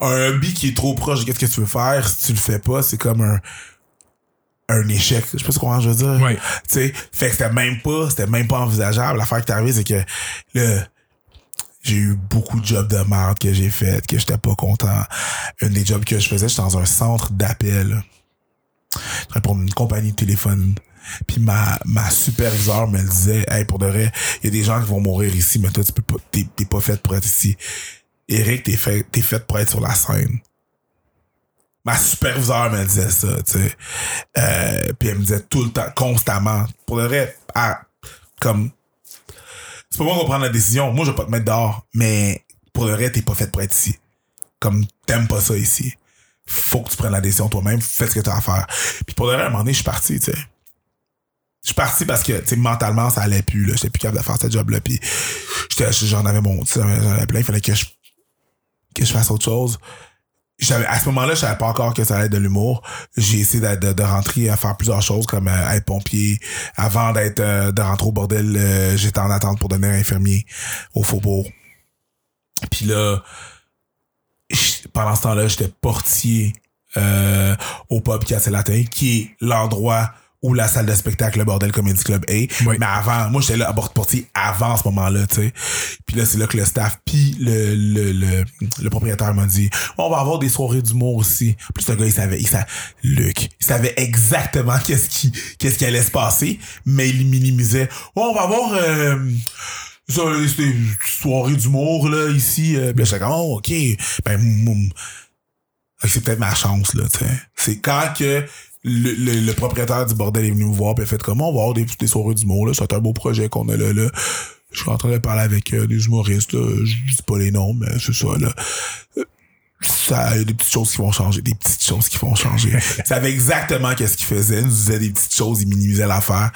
un hobby qui est trop proche de qu'est-ce que tu veux faire, si tu le fais pas, c'est comme un un échec. Je sais pas ce comment je veux dire. Ouais. Tu sais, fait que c'était même pas, c'était même pas envisageable. L'affaire qui est arrivée, c'est que là, j'ai eu beaucoup de jobs de merde que j'ai fait, que j'étais pas content. Un des jobs que je faisais, j'étais dans un centre d'appel. Pour une compagnie de téléphone. Puis ma, ma me disait, hey, pour de vrai, il y a des gens qui vont mourir ici, mais toi, tu peux pas, t'es, pas fait pour être ici. Eric, t'es fait, t'es pour être sur la scène. Ma superviseure me disait ça, tu sais. Euh, puis elle me disait tout le temps, constamment. Pour de vrai, à- comme, c'est pas moi qui vais prendre la décision. Moi, je vais pas te mettre dehors. Mais pour de vrai, t'es pas fait pour être ici. Comme, t'aimes pas ça ici. Faut que tu prennes la décision toi-même. Fais ce que t'as à faire. Puis pour de vrai, à un moment donné, je suis parti, tu sais. Je suis parti parce que, tu mentalement, ça allait plus, là. J'étais plus capable de faire ce job-là. Puis, j'en avais mon, j'en avais plein. Il fallait que je, que je fasse autre chose. J'avais, à ce moment-là, je savais pas encore que ça allait être de l'humour. J'ai essayé de, de, rentrer à faire plusieurs choses comme euh, être pompier. Avant d'être, euh, de rentrer au bordel, euh, j'étais en attente pour devenir infirmier au Faubourg. Puis là, pendant ce temps-là, j'étais portier au pub Cassé Latin, qui est l'endroit où la salle de spectacle, le Bordel Comedy Club. Oui. Mais avant, moi, j'étais là à bord de portier avant ce moment-là, tu sais. Puis là, c'est là que le staff, puis le, le, le, le propriétaire m'a dit, on va avoir des soirées d'humour aussi. Plus le gars, il savait, il savait, Luc, il savait exactement *laughs* qu'est-ce qui, qu'est-ce qui allait se passer, mais il minimisait. Oh, on va avoir, euh, ça, c'était une soirée d'humour, là, ici. Euh, puis là, j'étais comme, oh, ok. Ben, c'est peut-être ma chance, là, tu sais. C'est quand que le, le, le propriétaire du bordel est venu me voir, puis a fait comme, on va avoir des, des soirées d'humour, là. C'est un beau projet qu'on a là, là. Je suis en train de parler avec euh, des humoristes, là. Je dis pas les noms, mais c'est ça, là. Ça, il y a des petites choses qui vont changer, des petites choses qui vont changer. *laughs* Il savait exactement qu'est-ce qu'il faisait. Il nous disait des petites choses, il minimisait l'affaire.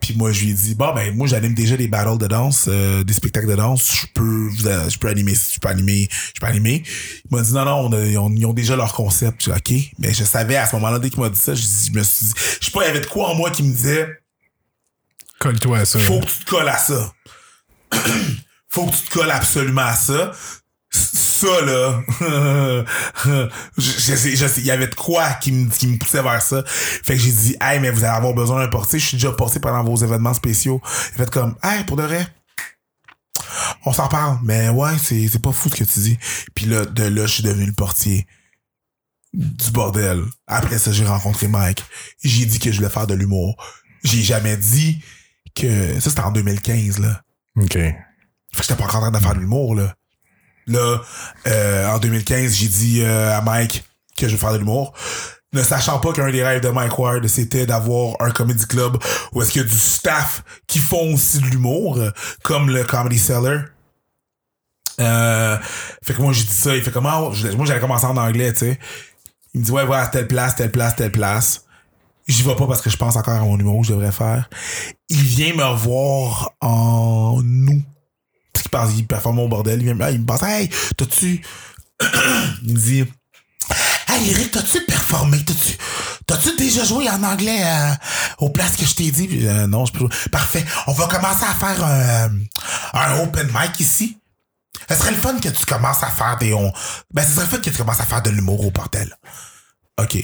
Puis moi, je lui ai dit, bon, ben, moi, j'anime déjà des battles de danse, euh, des spectacles de danse. Je peux, euh, je peux animer, je peux animer, je peux animer. Il m'a dit, non, non, on a- ils, ont, ils ont déjà leur concept. Je dis, OK. Mais je savais à ce moment-là, dès qu'il m'a dit ça, je me suis dit, je sais pas, il y avait de quoi en moi qui me disait, Colle-toi à ça. faut que tu te colles à ça. *clears throat* faut que tu te colles absolument à ça. Ça, là, *laughs* je, sais, je sais, il y avait de quoi qui me, qui me poussait vers ça. Fait que j'ai dit, hey, mais vous allez avoir besoin d'un portier. Je suis déjà porté pendant vos événements spéciaux. Il fait comme, hey, pour de vrai, on s'en parle. Mais ouais, c'est, c'est pas fou ce que tu dis. Puis là, de là, je suis devenu le portier du bordel. Après ça, j'ai rencontré Mike. J'ai dit que je voulais faire de l'humour. J'ai jamais dit que... Ça, c'était en 2015, là. OK. Fait que j'étais pas encore en train de faire de l'humour, là. Là, euh, en 2015, j'ai dit euh, à Mike que je veux faire de l'humour. Ne sachant pas qu'un des rêves de Mike Ward, c'était d'avoir un comedy club où est-ce qu'il y a du staff qui font aussi de l'humour, comme le Comedy Cellar. Euh, fait que moi, j'ai dit ça. Il fait comment? Moi, j'allais commencer en anglais, tu sais. Il me dit, ouais, voilà, telle place, telle place, telle place. J'y vais pas parce que je pense encore à mon numéro que je devrais faire. Il vient me voir en août. Qu'il pense, il performe au bordel. Il, vient, ah, il me pense, hey, t'as-tu. *coughs* il me dit, hey, Eric, t'as-tu performé? T'as-tu, t'as-tu déjà joué en anglais euh, aux places que je t'ai dit? Euh, non, je peux. Parfait. On va commencer à faire un, un open mic ici. Ce serait le fun que tu commences à faire des. On... Ben, ce serait le fun que tu commences à faire de l'humour au bordel. OK.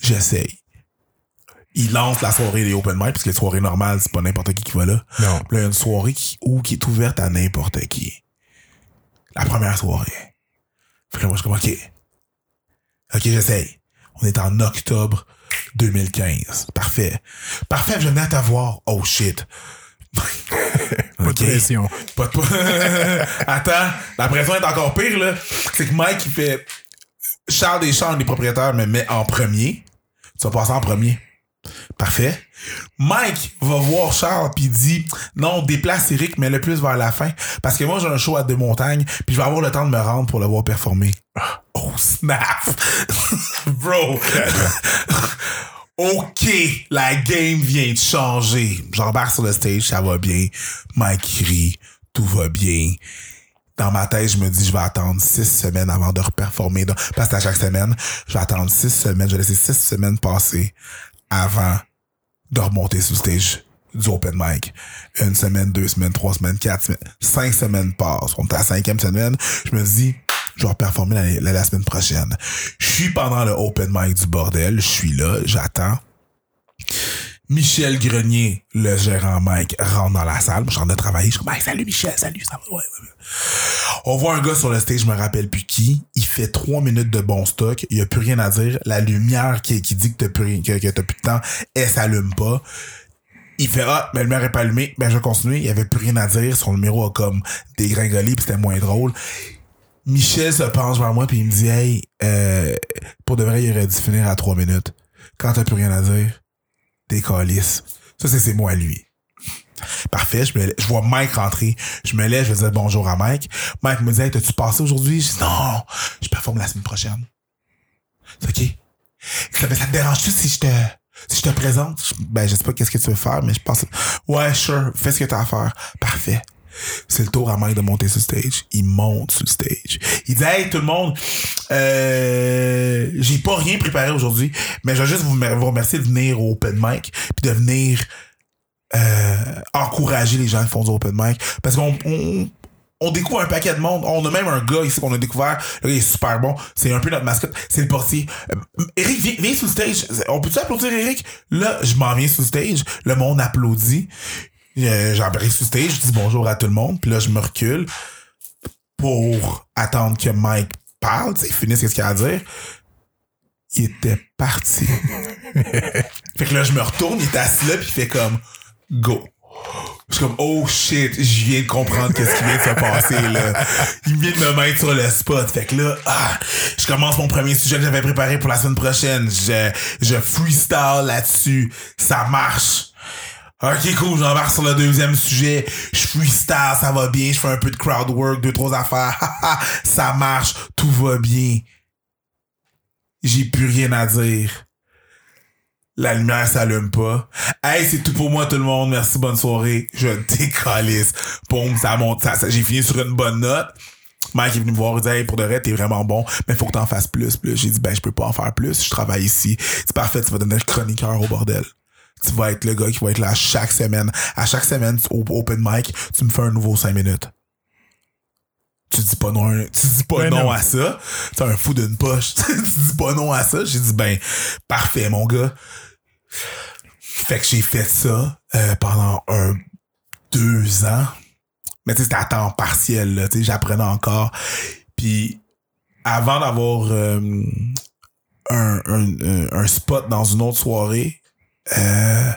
J'essaye. Il lance la soirée des open mic, parce que les soirées normales, c'est pas n'importe qui qui va là. Non. Là, il y a une soirée qui, où, qui est ouverte à n'importe qui. La première soirée. Fait que là, moi, je suis comme, OK. OK, j'essaye. On est en octobre 2015. Parfait. Parfait, je venais à t'avoir. Oh shit. *laughs* Pas de pression. Pas de... *laughs* Attends, la pression est encore pire, là. C'est que Mike, il fait... Charles Deschamps, les propriétaires, me met en premier. Tu vas passer en premier. Parfait. Mike va voir Charles puis dit non déplace Eric mais le plus vers la fin parce que moi j'ai un show à deux montagnes puis je vais avoir le temps de me rendre pour le voir performer. Oh snap, *laughs* bro. *laughs* ok, la game vient de changer. J'embarque sur le stage, ça va bien. Mike rit, tout va bien. Dans ma tête, je me dis, je vais attendre six semaines avant de reperformer. Parce que à chaque semaine, je vais attendre six semaines. Je vais laisser six semaines passer avant de remonter sur le stage du open mic. Une semaine, deux semaines, trois semaines, quatre semaines, cinq semaines passent. On est à la cinquième semaine. Je me dis, je vais performer la, la- la semaine prochaine. Je suis pendant le open mic du bordel. Je suis là, j'attends. Michel Grenier, le gérant Mike, rentre dans la salle. Moi, je suis en train de travailler. Je suis comme, salut Michel, salut, ça va? On voit un gars sur le stage, je me rappelle plus qui. Il fait trois minutes de bon stock. Il y a plus rien à dire. La lumière qui, qui dit que t'as plus, que, plus de temps, elle s'allume pas. Il fait ah, mais le lumière est pas allumée. Ben je vais continuer. Il y avait plus rien à dire. Son numéro a comme dégringolé puis c'était moins drôle. Michel se penche vers moi puis il me dit hey, euh, pour de vrai il aurait dû finir à trois minutes. Quand t'as plus rien à dire, t'es calice. Ça c'est ses mots à lui. Parfait, je, vois Mike rentrer. Je me lève, je vais dire bonjour à Mike. Mike me dit, hey, t'as-tu passé aujourd'hui? Je dis, non, je performe la semaine prochaine. C'est OK. Ça, te dérange-tu si je te, Si je te présente, ben, je sais pas qu'est-ce que tu veux faire, mais je pense, ouais, sure, fais ce que t'as à faire. Parfait. C'est le tour à Mike de monter sur le stage. Il monte sur le stage. Il dit, hey, tout le monde, euh, j'ai pas rien préparé aujourd'hui, mais je vais juste vous, mer- vous remercier de venir au open mic, puis de venir, euh, encourager les gens qui font du open mic. Parce qu'on, on, découvre un paquet de monde. On a même un gars ici qu'on a découvert. Il est super bon. C'est un peu notre mascotte. C'est le portier. Euh, Eric, viens, viens le stage. On peut-tu applaudir Eric? Là, je m'en viens sur le stage. Le monde applaudit. Euh, sur le stage. Je dis bonjour à tout le monde. Puis là, je me recule pour attendre que Mike parle, tu sais, finisse ce qu'il a à dire? Il était parti. *laughs* fait que là, je me retourne, il est assis là, puis il fait comme go. Je suis comme, oh shit, je viens de comprendre qu'est-ce qui vient de se passer, là. Il vient de me mettre sur le spot. Fait que là, ah, je commence mon premier sujet que j'avais préparé pour la semaine prochaine. Je, je freestyle là-dessus. Ça marche. Ok, cool, j'embarque sur le deuxième sujet. Je freestyle, ça va bien. Je fais un peu de crowd work, deux, trois affaires. *laughs* ça marche, tout va bien. J'ai plus rien à dire. La lumière s'allume pas. Hey, c'est tout pour moi, tout le monde. Merci, bonne soirée. Je *laughs* décalisse. Boum, ça monte. Ça, ça- j'ai fini sur une bonne note. Mike est venu me voir, il dit, hey, pour de vrai, t'es vraiment bon, mais faut que t'en fasses plus, plus. J'ai dit, ben, je peux pas en faire plus. Je travaille ici. C'est parfait, tu vas devenir chroniqueur au bordel. Tu vas être le gars qui va être là chaque semaine. À chaque semaine, au open mic, tu me fais un nouveau 5 minutes. Tu dis pas non, tu dis pas Ben non, non. à ça. T'es un fou d'une poche. *laughs* tu dis pas non à ça. J'ai dit, ben, parfait, mon gars. Fait que j'ai fait ça euh, pendant un deux ans. Mais tu sais, c'était à temps partiel, là. Tu sais, j'apprenais encore. Puis avant d'avoir euh, un, un, un- un spot dans une autre soirée, euh,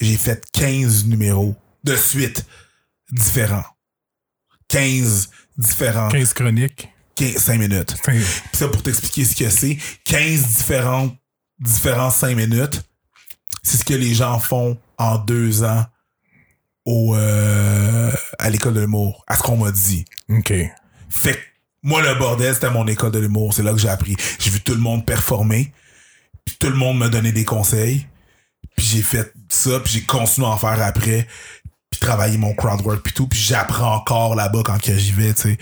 j'ai fait 15 numéros de suite différents. 15 différents. 15 chroniques. 15, 5 minutes. Puis ça, pour t'expliquer ce que c'est, 15 différents, différents 5 minutes, c'est ce que les gens font en deux ans au, euh, à l'école de l'humour, à ce qu'on m'a dit. OK. Fait que moi, le bordel, c'était mon école de l'humour. C'est là que j'ai appris. J'ai vu tout le monde performer. Puis tout le monde me donnait des conseils. Puis j'ai fait ça. Puis j'ai continué à en faire après. Puis travailler mon crowdwork puis tout. Puis j'apprends encore là-bas quand que j'y vais, tu sais.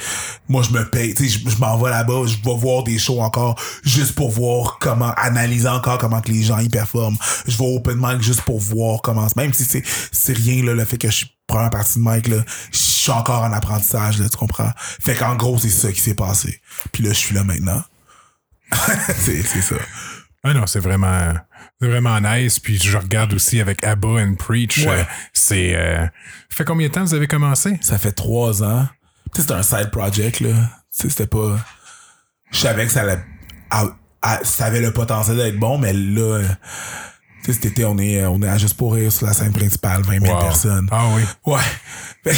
Moi, je me paye. Tu sais, je, m'en vais là-bas. Je vais voir des shows encore juste pour voir comment, analyser encore comment que les gens y performent. Je vais open mic juste pour voir comment, même si c'est, c'est rien, le fait que je suis première partie de mic, je suis encore en apprentissage, tu comprends? Fait qu'en gros, c'est ça qui s'est passé. Puis là, je suis là maintenant. *laughs* c'est, c'est ça. Ah non, c'est vraiment, c'est vraiment nice. Puis je regarde aussi avec Abba and Preach. Ouais. euh, c'est. euh, fait combien de temps vous avez commencé? Ça fait trois ans. C'était un side project, là. C'était pas. Je savais que ça allait. à- à- ça avait le potentiel d'être bon, mais là. euh, Tu sais, cet été, on est, on est à Juste pour rire sur la scène principale, 20 000 Wow. personnes. Ah oui. Ouais. *laughs*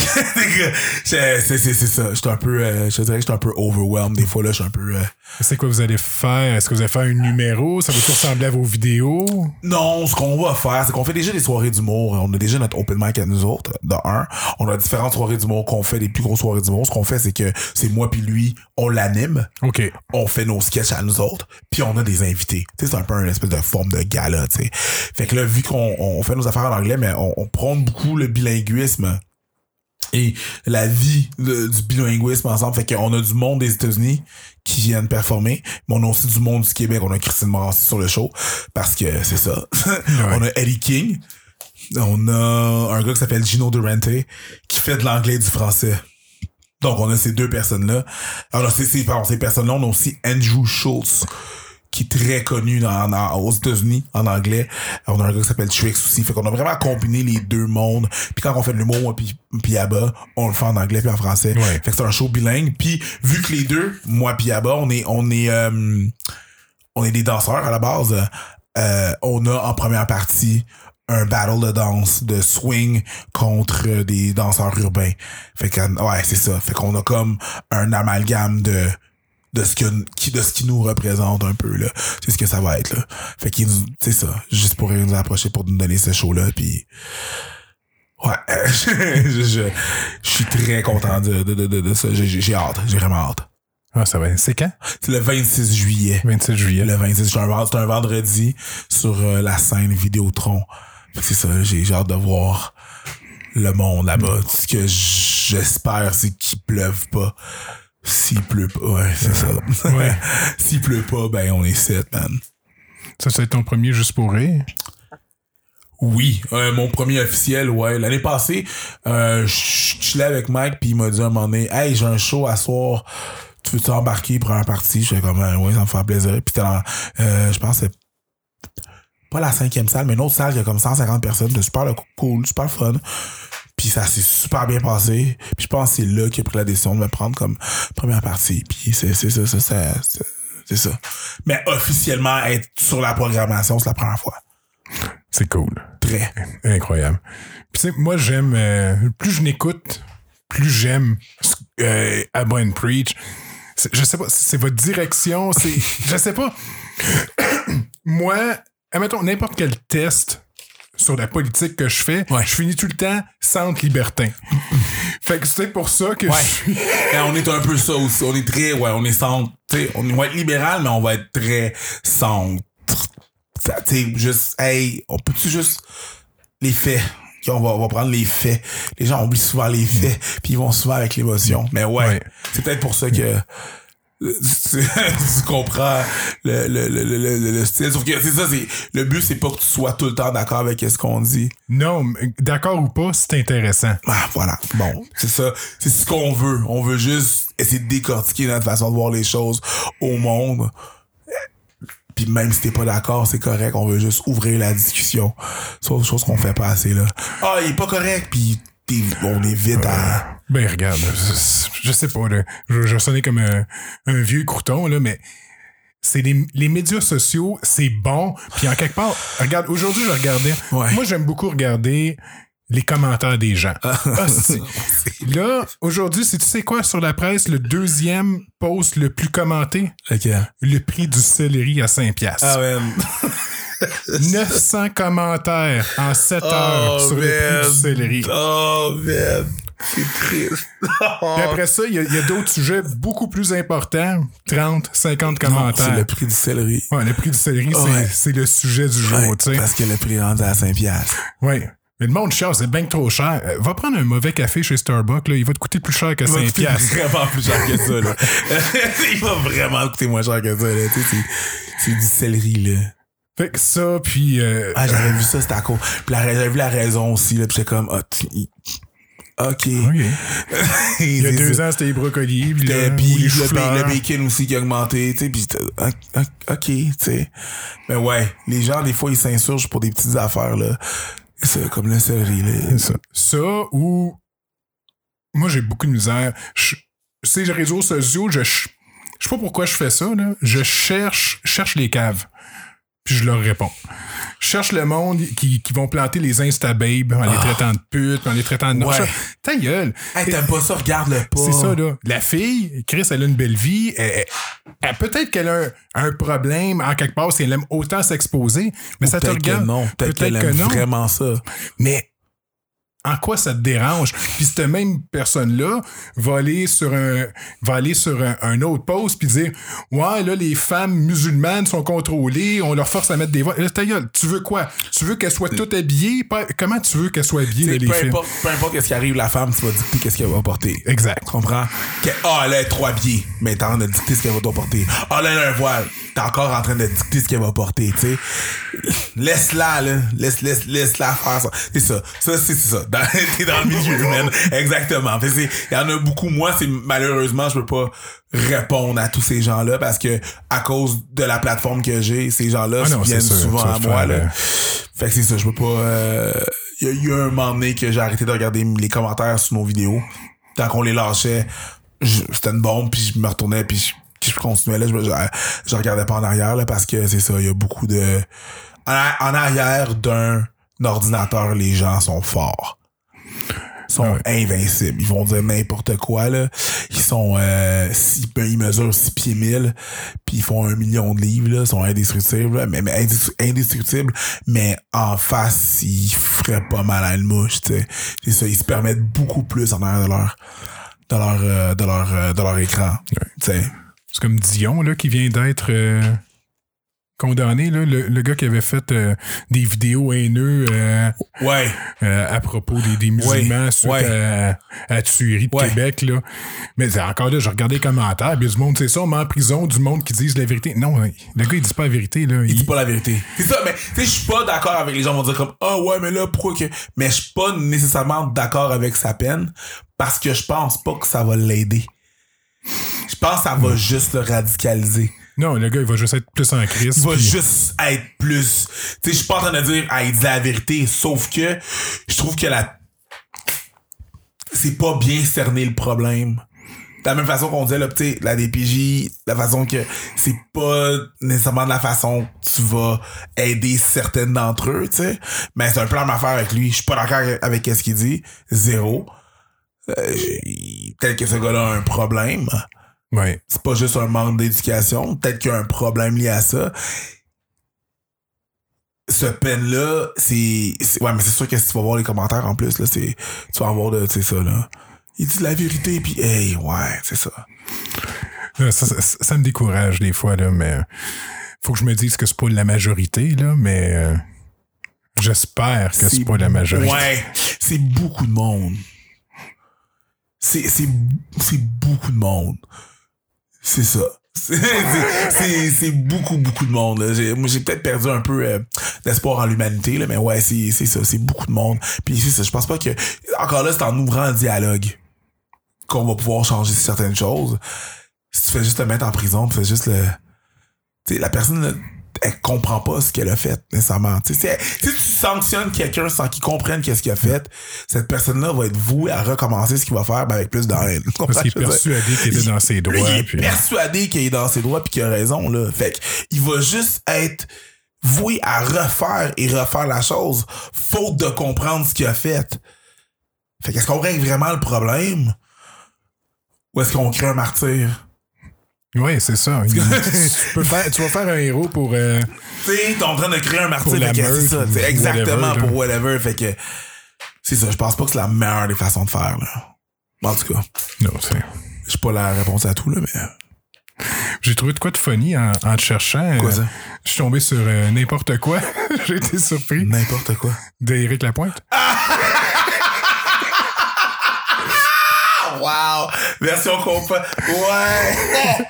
C'est c'est- c'est- c'est ça. Je suis un peu, euh, je dirais que je suis un peu overwhelmed. Des fois, là, je suis un peu, euh, C'est quoi vous allez faire? Est-ce que vous allez faire un numéro? Ça va tout ressembler à vos vidéos? Non, ce qu'on va faire, c'est qu'on fait déjà des soirées d'humour. On a déjà notre open mic à nous autres, de un. On a différentes soirées d'humour qu'on fait, des plus grosses soirées d'humour. Ce qu'on fait, c'est que c'est moi puis lui, on l'anime. OK. On fait nos sketchs à nous autres, puis on a des invités. Tu sais, c'est un peu une espèce de forme de gala, tu sais. Fait que là, vu qu'on on fait nos affaires en anglais, mais on, on prône beaucoup le bilinguisme et la vie du bilinguisme ensemble. Fait qu'on a du monde des États-Unis qui viennent performer, mais on a aussi du monde du Québec. On a Christine Morancy sur le show parce que c'est ça. *laughs* on a Eddie King. On a un gars qui s'appelle Gino Durante qui fait de l'anglais et du français. Donc, on a ces deux personnes-là. Alors, pardon, ces personnes-là, on a aussi Andrew Schultz, qui est très connu dans, dans- aux États-Unis, en anglais. On a un gars qui s'appelle Trix aussi. Fait qu'on a vraiment combiné les deux mondes. Puis quand on fait de l'humour, moi, puis, puis Abba, on le fait en anglais puis en français. Ouais. Fait que c'est un show bilingue. Puis, vu que les deux, moi puis Abba, on est, on est, euh, on est des danseurs à la base, euh, on a en première partie un battle de danse de swing contre des danseurs urbains. Fait que ouais, c'est ça. Fait qu'on a comme un amalgame de de ce que qui de ce qui nous représente un peu là. C'est ce que ça va être là. Fait qu'il nous c'est ça, juste pour nous approcher pour nous donner ce show là puis Ouais, *laughs* je, je, je suis très content de, de, de, de, de ça. J'ai- hâte. J'ai vraiment hâte. Ah, ça va. C'est quand? C'est le 26 juillet. 26 juillet. Le 26, c'est un, vend- c'est un vendredi sur euh, la scène Vidéotron. Fait que C'est ça, j'ai j'ai hâte de voir le monde là-bas. Ce que j'espère, c'est qu'il pleuve pas. S'il pleut pas, ouais, c'est ça. Ouais. *laughs* S'il pleut pas, ben on est sept, man. Ça, c'est ton premier juste pour rire? Oui, euh, mon premier officiel, ouais. L'année passée, euh, je chillais avec Mike, puis il m'a dit à un moment donné, hey, j'ai un show à soir, tu veux t'embarquer pour un parti? J'étais comme, euh, ouais, ça me fait plaisir. Puis dans, euh, je pense, que c'est pas la cinquième salle, mais une autre salle qui a comme 150 personnes, c'était super cool, super fun. Puis ça s'est super bien passé. Puis je pense que c'est là qu'il a pris la décision de me prendre comme première partie. Puis c'est c'est ça, ça, ça, c'est- ça. Mais officiellement, être sur la programmation, c'est la première fois. C'est cool. Très. Incroyable. Puis, tu sais, moi, j'aime. euh, plus je n'écoute, plus j'aime euh, Abba and Preach. Je sais pas, c'est votre direction, c'est. *laughs* je sais pas. *coughs* moi, admettons, n'importe quel test sur la politique que je fais, Ouais. je finis tout le temps centre libertin. *laughs* fait que c'est pour ça que Ouais. je suis. *laughs* Et on est un peu ça aussi. On est très, ouais, on est centre. tu sais, on va être libéral, mais on va être très centre. Ça, Tu sais, juste, hey, on peut-tu juste les faits? On va, on va prendre les faits. Les gens oublient souvent les faits, puis ils vont souvent avec l'émotion. Mais ouais, Ouais. c'est peut-être pour ça que *laughs* tu, comprends le, le, le, le, le- le style. Sauf que c'est ça, c'est le but, c'est pas que tu sois tout le temps d'accord avec ce qu'on dit. Non, d'accord ou pas, c'est intéressant. Ah, voilà. Bon, c'est ça. C'est ce qu'on veut. On veut juste essayer de décortiquer notre façon de voir les choses au monde. Puis même si t'es pas d'accord, c'est correct. On veut juste ouvrir la discussion sur des choses qu'on fait pas assez, là. Ah, il est pas correct, puis on est vite à... Ben regarde, je, je sais pas, là, je, je sonnais comme un, un vieux crouton, là, mais c'est les, les médias sociaux, c'est bon. Puis en quelque part, regarde, aujourd'hui je regardais. Ouais. Moi j'aime beaucoup regarder les commentaires des gens. Ah, si. *laughs* Là, aujourd'hui, c'est tu sais quoi sur la presse, le deuxième post le plus commenté, le prix du céleri à 5 piastres. Ah, man. *laughs* 900 commentaires en 7 heures sur le prix du céleri. Oh, man. C'est triste. *laughs* Puis après ça, il y a, il d'autres sujets beaucoup plus importants. 30, 50 Non, commentaires. c'est le prix du céleri. Ouais, le prix du céleri, c'est- Ouais. c'est le sujet du jour, Ouais, tu sais. parce que le prix rendu à 5 piastres. Ouais. Mais le monde cher, c'est bien trop cher. Euh, va prendre un mauvais café chez Starbucks, là, il va te coûter plus cher que Il va 5 coûter piastres. vraiment plus cher que ça, là. *laughs* *laughs* il va vraiment coûter moins cher que ça, là. C'est- du céleri, là. Fait que ça, puis... euh, Ah, j'avais vu ça, c'était à cause. Puis j'avais vu la raison aussi, là. Puis j'étais comme, il- OK. OK. *laughs* Il y a deux ans, c'était les brocolis, puis là, puis les le, bacon aussi qui a augmenté, tu sais, puis ah, ah, OK, tu sais. Mais ouais, les gens, des fois, ils s'insurgent pour des petites affaires, là. C'est comme le céleri, là. Ça. Ça ou moi j'ai beaucoup de misère. Je, ces réseaux sociaux, je, je je sais pas pourquoi je fais ça là. Je cherche cherche les caves. Puis je leur réponds. Je cherche le monde qui, qui vont planter les Instababes en les traitant de putes, en les traitant de... Ouais. Ta gueule! Hey, t'aimes pas ça, regarde-le pas. C'est ça, là. La fille, Chris, elle a une belle vie. Elle- elle- elle- Peut-être qu'elle a un, un problème en quelque part si elle aime autant s'exposer, mais ça te Peut-être que regarde. non. Peut-être qu'elle aime vraiment ça. Mais en quoi ça te dérange? Puis cette même personne-là va aller sur un va aller sur un, un autre post puis dire Ouais, là, les femmes musulmanes sont contrôlées, on leur force à mettre des voiles. Là, ta gueule, tu veux quoi? Tu veux qu'elles soient toutes habillées? Comment tu veux qu'elles soient habillées, là, les peu, importe, peu importe ce qui arrive, la femme, tu vas dicter qu'est-ce qu'elle va porter. Exact. Tu comprends? Que, ah, elle est trop habillée. Mais t'es en train de dicter ce qu'elle va doit porter. Ah, là, elle a un voile. T'es encore en train de dicter ce qu'elle va porter, tu sais. Laisse-la, là. Laisse, laisse, laisse-la faire ça. C'est ça. Ça, c'est ça. Dans- *laughs* T'es dans le milieu, *laughs* man. Exactement. Il y en a beaucoup. Moi, c'est malheureusement, je peux pas répondre à tous ces gens-là parce que à cause de la plateforme que j'ai, ces gens-là Ah viennent sûr. souvent à moi, là. Fait que c'est ça, je peux pas. euh, Il y a eu un moment donné que j'ai arrêté de regarder les commentaires sous nos vidéos. Tant qu'on les lâchait, c'était une bombe, puis je me retournais, puis je, je continuais là, je, je, je regardais pas en arrière là, parce que c'est ça, il y a beaucoup de. En, en arrière d'un ordinateur, les gens sont forts. Sont invincibles. Ils vont dire n'importe quoi, là. Ils sont, euh, six, ben, ils mesurent 6 pieds 1000, puis ils font un million de livres, là. Ils sont indestructibles, là. mais, mais indestru- indestructibles, mais en face, ils feraient pas mal à une mouche, tu sais. C'est ça, ils se permettent beaucoup plus en arrière de leur, de leur, euh, de leur, euh, de leur écran, tu sais. C'est comme Dion, là, qui vient d'être euh, condamné, là, le, le gars qui avait fait euh, des vidéos haineux euh, Ouais. euh, à propos des, des musulmans Ouais, suite ouais. à, à tuerie de. Québec. Là. Mais encore là, je regardais les commentaires, puis du monde, c'est ça, on met en prison du monde qui disent la vérité. Non, le gars, il dit pas la vérité. Là. Il Il- dit pas la vérité. C'est ça, mais tu sais, je suis pas d'accord avec les gens qui vont dire comme Ah ouais, mais là, pourquoi que. Mais je suis pas nécessairement d'accord avec sa peine parce que je pense pas que ça va l'aider. Je pense que ça va juste le radicaliser. Non, le gars, il va juste être plus en crise. Il va puis- juste être plus. Tu sais, je suis pas en train de dire Ah, il dit la vérité, sauf que je trouve que la. C'est pas bien cerner le problème. De la même façon qu'on disait, là, tu la DPJ, la façon que c'est pas nécessairement de la façon que tu vas aider certaines d'entre eux, tu sais. Mais c'est un plan à faire avec lui. Je suis pas d'accord avec, ce qu'il dit. Zéro. Euh, Peut-être que ce gars-là a un problème. C'est pas juste un manque d'éducation. Peut-être qu'il y a un problème lié à ça. Ce peine-là, c'est, ouais, mais c'est sûr que si tu vas voir les commentaires en plus, là, c'est, tu vas avoir de, c'est ça, là. Il dit la vérité, puis hey, ouais, c'est ça. Ça, ça, ça me décourage des fois, là, mais faut que je me dise que c'est pas la majorité, là, mais euh, j'espère que c'est pas la majorité. Ouais, c'est beaucoup de monde. C'est beaucoup de monde. C'est ça. *laughs* C'est, beaucoup, beaucoup de monde. J'ai, peut-être perdu un peu euh, d'espoir en l'humanité, mais ouais, c'est, ça. C'est beaucoup de monde. Puis c'est ça. Je pense pas que... Encore là, c'est en ouvrant le dialogue qu'on va pouvoir changer certaines choses. Si tu fais juste te mettre en prison, tu fais juste le... Tu sais, la personne, elle comprend pas ce qu'elle a fait, nécessairement. Si si tu sanctionnes quelqu'un sans qu'il comprenne qu'est-ce qu'il a fait, cette personne-là va être vouée à recommencer ce qu'il va faire, mais avec plus de haine. *laughs* Parce qu'il est persuadé qu'il est dans ses droits. il est puis- persuadé qu'il est dans ses droits puis qu'il a raison, là. Fait il va juste être voué à refaire et refaire la chose, faute de comprendre ce qu'il a fait. Fait qu'est-ce qu'on règle vraiment le problème? Ou est-ce qu'on crée un martyr? Oui, c'est ça. *laughs* Tu, peux faire, tu vas faire un héros pour. euh, Tu sais, t'es en train de créer un martyr, c'est ça. exactement whatever, pour whatever. Fait que, c'est ça. Je pense pas que c'est la meilleure des façons de faire, là. En tout cas, Non, c'est. j'ai pas la réponse à tout, là, mais. J'ai trouvé de quoi de funny en, en te cherchant. Quoi Euh, ça? Je suis tombé sur euh, n'importe quoi. *laughs* J'ai été surpris. N'importe quoi. D'Éric Lapointe. *laughs* Wow! Version compas. Ouais!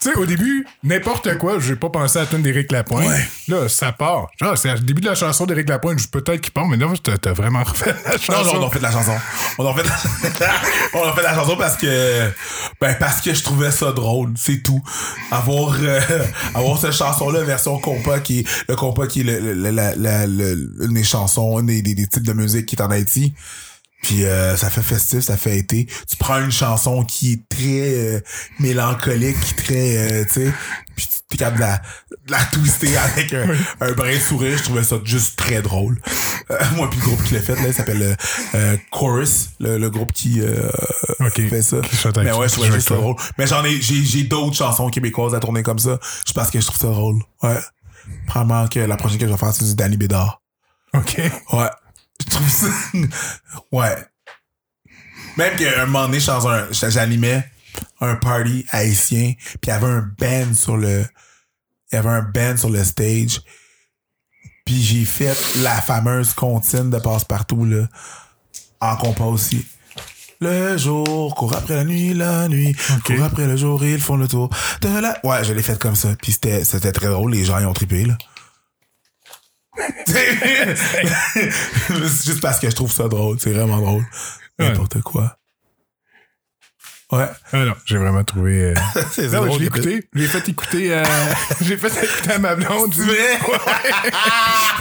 Tu sais, au début, n'importe quoi, j'ai pas pensé à la tune d'Éric Lapointe. Ouais. Là, ça part. Genre, c'est le début de la chanson d'Éric Lapointe, je- peut-être qu'il part, mais là, t'as t'as vraiment *laughs* refait la Non, chanson. non, on a fait de la chanson. On a fait, *laughs* on a fait la chanson parce que, ben, parce que je trouvais ça drôle. C'est tout. Avoir, euh, *laughs* avoir cette chanson-là, version compas, qui est, le compas qui est le, le, la- la- le- une des chansons, une des, des, des types de musique qui est en Haïti. Puis euh, ça fait festif, ça fait été. Tu prends une chanson qui est très euh, mélancolique, très, euh, tu sais, puis tu es capable de la, de la twister avec un, un brin de sourire. Je trouvais ça juste très drôle. Euh, moi, puis le groupe qui l'a fait, là, il s'appelle euh, euh, Chorus, le, le groupe qui euh, fait ça. Qui Mais ouais, je trouvais juste ça drôle. Mais j'en ai, j'ai, j'ai d'autres chansons québécoises à tourner comme ça. Je pense que je trouve ça drôle. Ouais. Probablement que la prochaine que je vais faire, c'est du Danny Bédard. OK. Ouais. Je trouve ça. *laughs* ouais. Même qu'à un moment donné, j'animais un party haïtien, puis il y avait un band sur le. Il y avait un band sur le stage. Puis j'ai fait la fameuse comptine de passe-partout, là. En compas aussi. Le jour, court après la nuit, la nuit, Ok. court après le jour, ils font le tour de la... Ouais, je l'ai fait comme ça. Puis c'était, c'était très drôle, les gens y ont trippé, là. C'est *laughs* juste parce que je trouve ça drôle. C'est vraiment drôle. Ouais. N'importe quoi. Ouais. Ah non, j'ai vraiment trouvé. euh, *laughs* C'est Non, drôle je l'ai écouté. J'ai fait écouter à. *laughs* j'ai fait écouter à ma blonde.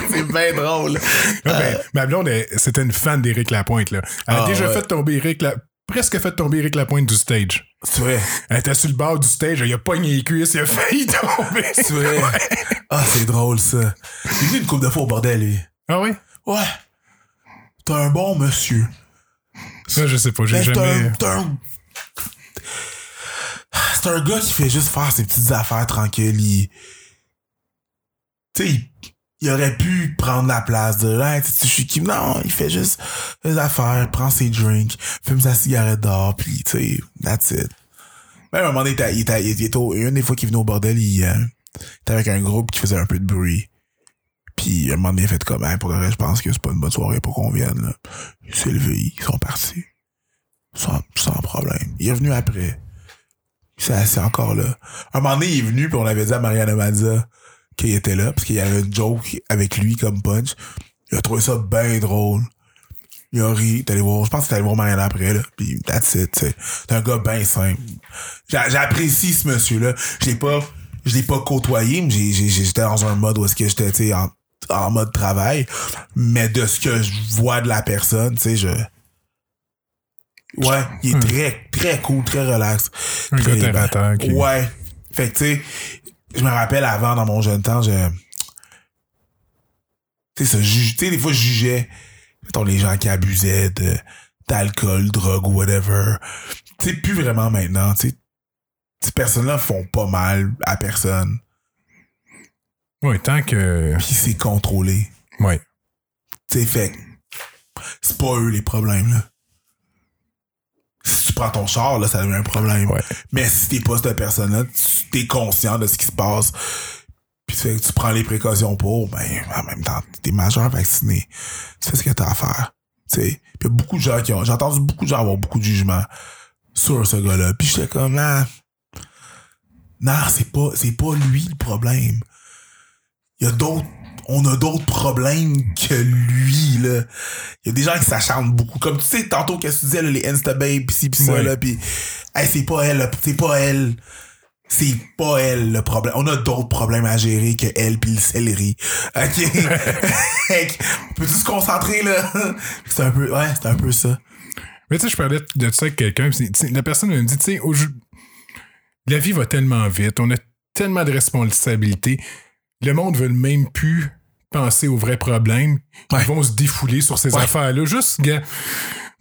C'est bien drôle. Ah, ben, ma blonde, c'était une fan d'Éric Lapointe, là. Elle a Ah, déjà ouais. fait tomber Éric La... presque fait tomber Éric Lapointe du stage. C'est vrai. Elle était sur le bord du stage, il a pogné les cuisses, il a failli tomber. C'est vrai. *laughs* Ah, c'est drôle, ça. Il est venu une coupe de fois au bordel, lui. Ah oui? Ouais. T'es un bon monsieur. Ça, je sais pas, j'ai Ben, jamais. un- t'es un... C'est un gars qui fait juste faire ses petites affaires tranquilles. Il... Tu sais, il... il aurait pu prendre la place de là, tu suis qui? Non, il fait juste les affaires, prend ses drinks, fume sa cigarette d'or, puis tu sais, that's it. Même à un moment donné, il était, il était, au- une des fois qu'il venait au bordel, il, euh, était avec un groupe qui faisait un peu de bruit. Puis, à un moment donné, il fait comme, Hein, pour le reste, je pense que c'est pas une bonne soirée pour qu'on vienne, là. Il s'est levé, ils sont partis. Sans, sans problème. Il est venu après. C'est encore là. À un moment donné, il est venu, puis on avait dit à Mariana Mazza qu'il était là, parce qu'il y avait une joke avec lui comme punch. Il a trouvé ça bien drôle. Il a ri, t'es allé voir, je pense que t'es allé voir Mariana après, là. Puis that's it. C'est un gars bien simple. J'a- J'apprécie ce monsieur-là. Je l'ai pas, je l'ai pas côtoyé, mais j'étais dans un mode où est-ce que j'étais, en, en mode travail. Mais de ce que je vois de la personne, tu sais, je... Ouais, il est très, très cool, très relax. Un Très gars terre à terre qui- Ouais. Fait que, tu sais, je me rappelle avant, dans mon jeune temps, je... Tu sais, juge- tu sais, des fois, je jugeais, mettons, les gens qui abusaient de d'alcool, drogue ou whatever. Tu sais, plus vraiment maintenant, tu sais. Ces personnes-là font pas mal à personne. Ouais, tant que. Puis c'est contrôlé. Ouais. Tu sais, fait c'est pas eux les problèmes, là. Prends ton char, là, ça devient un problème. Ouais. Mais si t'es pas cette personne-là, tu t'es conscient de ce qui se passe, puis tu, prends les précautions pour, ben, en même temps, t'es majeur vacciné. Tu fais ce que t'as à faire. Tu sais. Beaucoup de gens qui ont, j'ai entendu beaucoup de gens avoir beaucoup de jugements sur ce gars-là. Puis j'étais comme, non, non, c'est pas, c'est pas lui le problème. Il y a d'autres, on a d'autres problèmes que lui, là. Il y a des gens qui s'acharnent beaucoup. Comme tu sais, tantôt, qu'est-ce que tu disais, là, les Instababes, pis ci, pis ça, Ouais. là, pis, hey, c'est pas elle, c'est pas elle. C'est pas elle le problème. On a d'autres problèmes à gérer que elle pis le céleri. OK? *laughs* Que, Peux-tu se concentrer, là? C'est un peu, ouais, c'est un peu ça. Mais tu sais, je parlais de ça avec quelqu'un. La personne me dit, tu sais, la vie va tellement vite, on a tellement de responsabilités. Le monde veut même plus penser aux vrais problèmes. Ouais. Ils vont se défouler sur ces Ouais. affaires-là. Juste, gars,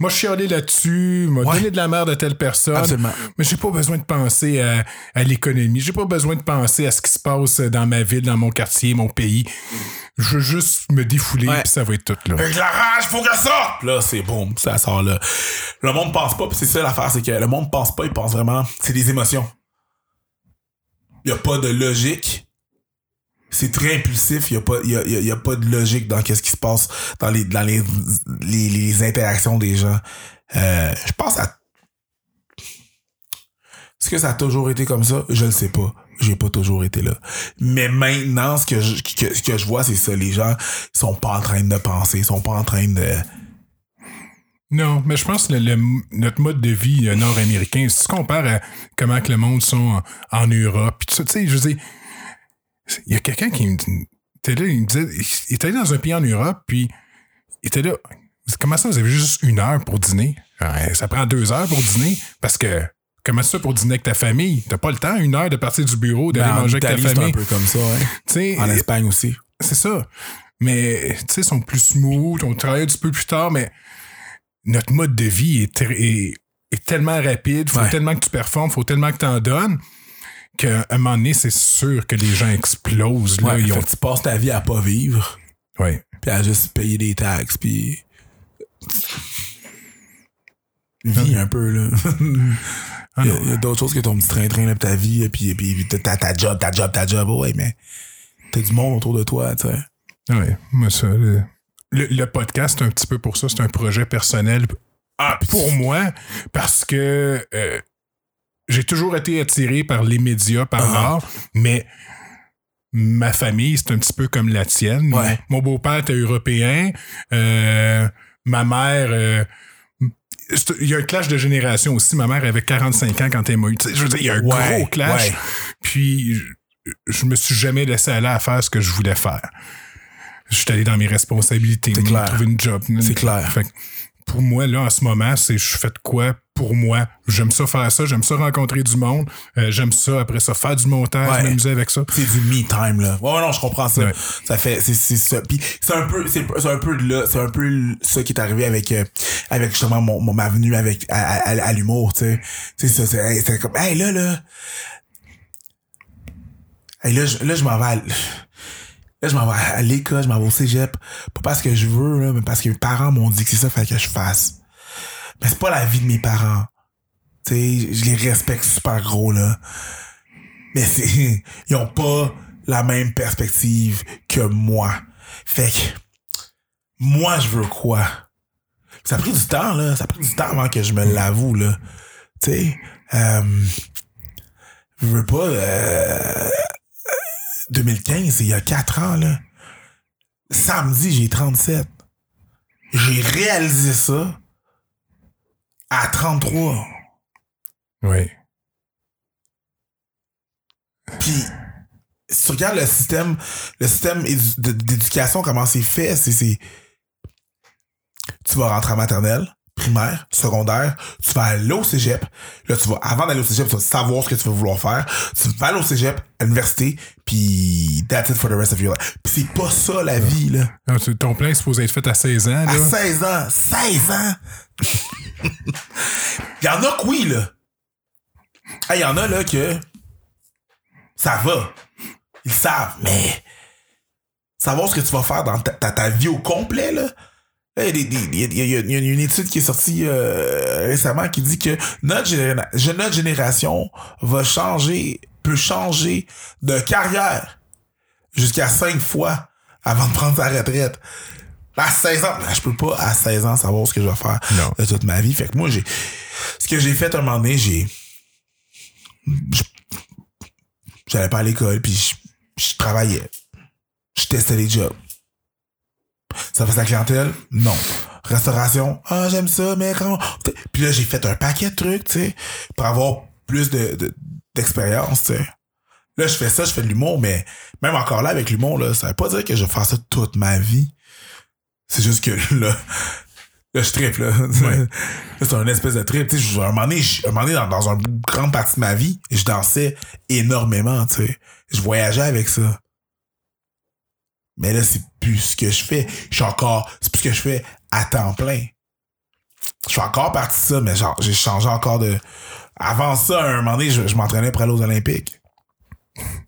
moi, je suis allé là-dessus, m'a Ouais. donné de la merde à telle personne. Absolument. Mais j'ai pas besoin de penser à, à l'économie. J'ai pas besoin de penser à ce qui se passe dans ma ville, dans mon quartier, mon pays. Je veux juste me défouler, Ouais. puis ça va être tout, là. Avec la rage, faut que ça! Là, c'est boum, ça sort là. Le monde pense pas, pis c'est ça l'affaire, c'est que le monde pense pas, il pense vraiment, c'est des émotions. Il y a pas de logique. C'est très impulsif, il y a pas, y a, y a- pas de logique dans qu'est-ce qui se passe dans les, dans les, les, interactions des gens. Euh, je pense à est-ce que ça a toujours été comme ça? Je le sais pas. J'ai pas toujours été là. Mais maintenant, ce que je, ce que je vois, c'est ça. Les gens sont pas en train de penser, sont pas en train de... Non, mais je pense que le- le- notre mode de vie euh, nord-américain, si tu compares à comment que le monde sont en, en Europe, tu sais, je veux dire, il y a quelqu'un qui me dit- était là, il me disait, il était allé dans un pays en Europe, puis il était là, comment ça, vous avez juste une heure pour dîner? Ça prend deux heures pour dîner, parce que, comment ça pour dîner avec ta famille? T'as pas le temps, une heure de partir du bureau, d'aller Ben, en manger avec ta c'est famille. un peu comme ça, hein. *laughs* En Espagne aussi. c'est ça. Mais, tu sais, ils sont plus smooth, on travaille un petit peu plus tard, mais notre mode de vie est, très- est, est tellement rapide, faut Ouais. tellement que tu performes, faut tellement que tu en donnes, qu'à un moment donné, c'est sûr que les gens explosent. Là, Ouais, ils ont... tu passes ta vie à pas vivre, ouais. puis à juste payer des taxes, puis... Vis un peu, là. *laughs* Ah Il y a, d'autres choses que ton petit train-train, pis ta vie, puis, puis ta, ta job, ta job, ta job, ouais, mais t'as du monde autour de toi, tu sais. Ouais, moi, ça. Le, le- podcast, c'est un petit peu pour ça. C'est un projet personnel Ah, pour moi parce que euh, j'ai toujours été attiré par les médias, par Ah. l'art, mais ma famille, c'est un petit peu comme la tienne. Ouais. Mon beau-père était européen. euh, ma mère. euh, il y a un clash de génération aussi. Ma mère avait 45 ans quand elle m'a eu. Je veux dire, il y a un Ouais, gros clash. ouais. Puis, je, je me suis jamais laissé aller à faire ce que je voulais faire. Je suis allé dans mes responsabilités, C'est clair. trouver une job. C'est clair. Fait pour moi, là, en ce moment, c'est je fais de quoi pour moi. J'aime ça faire ça, j'aime ça rencontrer du monde, euh, j'aime ça, après ça, faire du montage, Ouais. m'amuser avec ça. c'est du me time là. Ouais non, je comprends ça. Ouais. Ça fait c'est c'est ça. Puis c'est un peu c'est c'est un peu de là, c'est un peu ça qui est arrivé avec euh, avec justement mon, mon ma venue avec à, à, à l'humour, tu sais. C'est ça c'est comme hey là là. Hey là je là je m'en vais à, Là, je m'en vais à l'école, je m'en vais au cégep. Pas parce que je veux, là, mais parce que mes parents m'ont dit que c'est ça qu'il fallait que je fasse. Mais c'est pas la vie de mes parents. Tu sais, je les respecte super gros, là. Mais c'est, *laughs* ils ont pas la même perspective que moi. Fait que, moi, je veux quoi? Ça a pris du temps, là. Ça a pris du temps avant que je me l'avoue, là. Tu sais, euh, je veux pas, euh, 2015, c'est il y a 4 ans, là. Samedi, j'ai 37. J'ai réalisé ça à 33. Oui. Puis, si tu regardes le système, le système d'éducation, comment c'est fait, c'est, c'est, tu vas rentrer en maternelle, primaire, secondaire, tu vas aller au cégep. Là, tu vas, avant d'aller au cégep, tu vas savoir ce que tu vas vouloir faire. Tu vas aller au cégep, à l'université, puis that's it for the rest of your life. Puis c'est pas ça, la vie, là. Non, tu- ton plein est supposé être fait à 16 ans. À Là. 16 ans, 16 ans! *laughs* Il y en a que oui, là. Il y en a, là, que ça va. Ils savent, mais savoir ce que tu vas faire dans ta, ta- ta vie au complet, là. Il y, il y a- y y une étude qui est sortie euh, récemment qui dit que notre, généra- notre génération va changer, peut changer de carrière jusqu'à cinq fois avant de prendre sa retraite. À 16 ans, ben, je peux pas à 16 ans savoir ce que je vais faire Non. de toute ma vie. Fait que moi, j'ai. Ce que j'ai fait un moment donné, j'ai. J'allais pas à l'école, puis je, je travaillais. Je testais les jobs. Ça fait sa clientèle? Non. Restauration? Ah, j'aime ça, mais comment? Puis là, j'ai fait un paquet de trucs, tu sais, pour avoir plus de, de- d'expérience, tu sais. Là, je fais ça, je fais de l'humour, mais même encore là, avec l'humour, là, ça veut pas dire que je vais faire ça toute ma vie. C'est juste que *laughs* là, là je tripe, là. *laughs* Là, c'est un espèce de trip. Tu sais, je- un moment donné, je- un moment donné, dans, dans une grande partie de ma vie, je dansais énormément, tu sais. Je voyageais avec ça. Mais là, c'est plus ce que je fais. Je suis encore, c'est plus ce que je fais à temps plein. Je suis encore parti de ça, mais genre, j'ai changé encore de. Avant ça, à un moment donné, je, je m'entraînais pour aller aux Olympiques.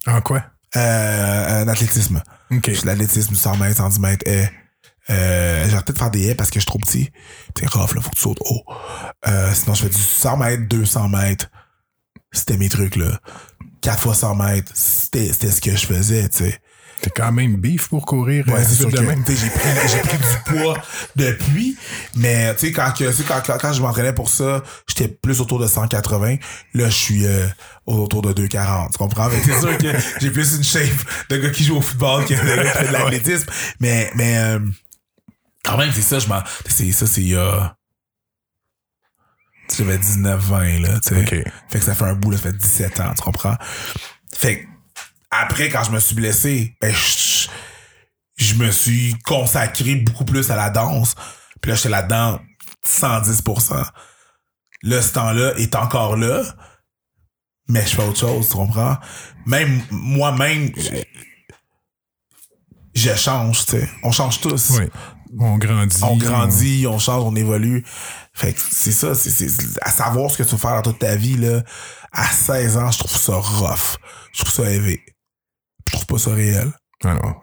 En quoi? Euh, en athlétisme. OK. L'athlétisme, 100 mètres, 110 mètres, haies. Euh, j'ai de faire des haies parce que je suis trop petit. C'est rough, là, faut que tu sautes haut. Euh, sinon, je fais du 100 mètres, 200 mètres. C'était mes trucs, là. 4 fois 100 mètres, c'était ce que je faisais, tu sais. T'es quand même bif pour courir. Ouais, euh, c'est que même. j'ai pris, pris du poids depuis, mais tu sais, quand, quand, quand, quand je m'entraînais pour ça, j'étais plus autour de 180. Là, je suis euh, autour de 240. Tu comprends? Mais c'est sûr que j'ai plus une shape de gars qui joue au football que de gars qui fait de l'athlétisme. Mais, mais euh, quand même, c'est ça, je m'en. C'est ça, c'est euh, j'avais 19, 20, là, tu sais. OK. Fait que ça fait un bout, là, ça fait 17 ans, tu comprends? Fait que, après, quand je me suis blessé, ben, je, je me suis consacré beaucoup plus à la danse. Puis là, j'étais là-dedans 110%. Là, ce temps-là est encore là, mais je fais autre chose, tu comprends? Même moi-même, je, change, tu sais. On change tous. Oui. On grandit. On grandit, on change, on évolue. Fait que c'est ça, c'est, c'est à savoir ce que tu veux faire dans toute ta vie, là. À 16 ans, je trouve ça rough. Je trouve ça élevé. Je trouve pas ça réel. Ah non.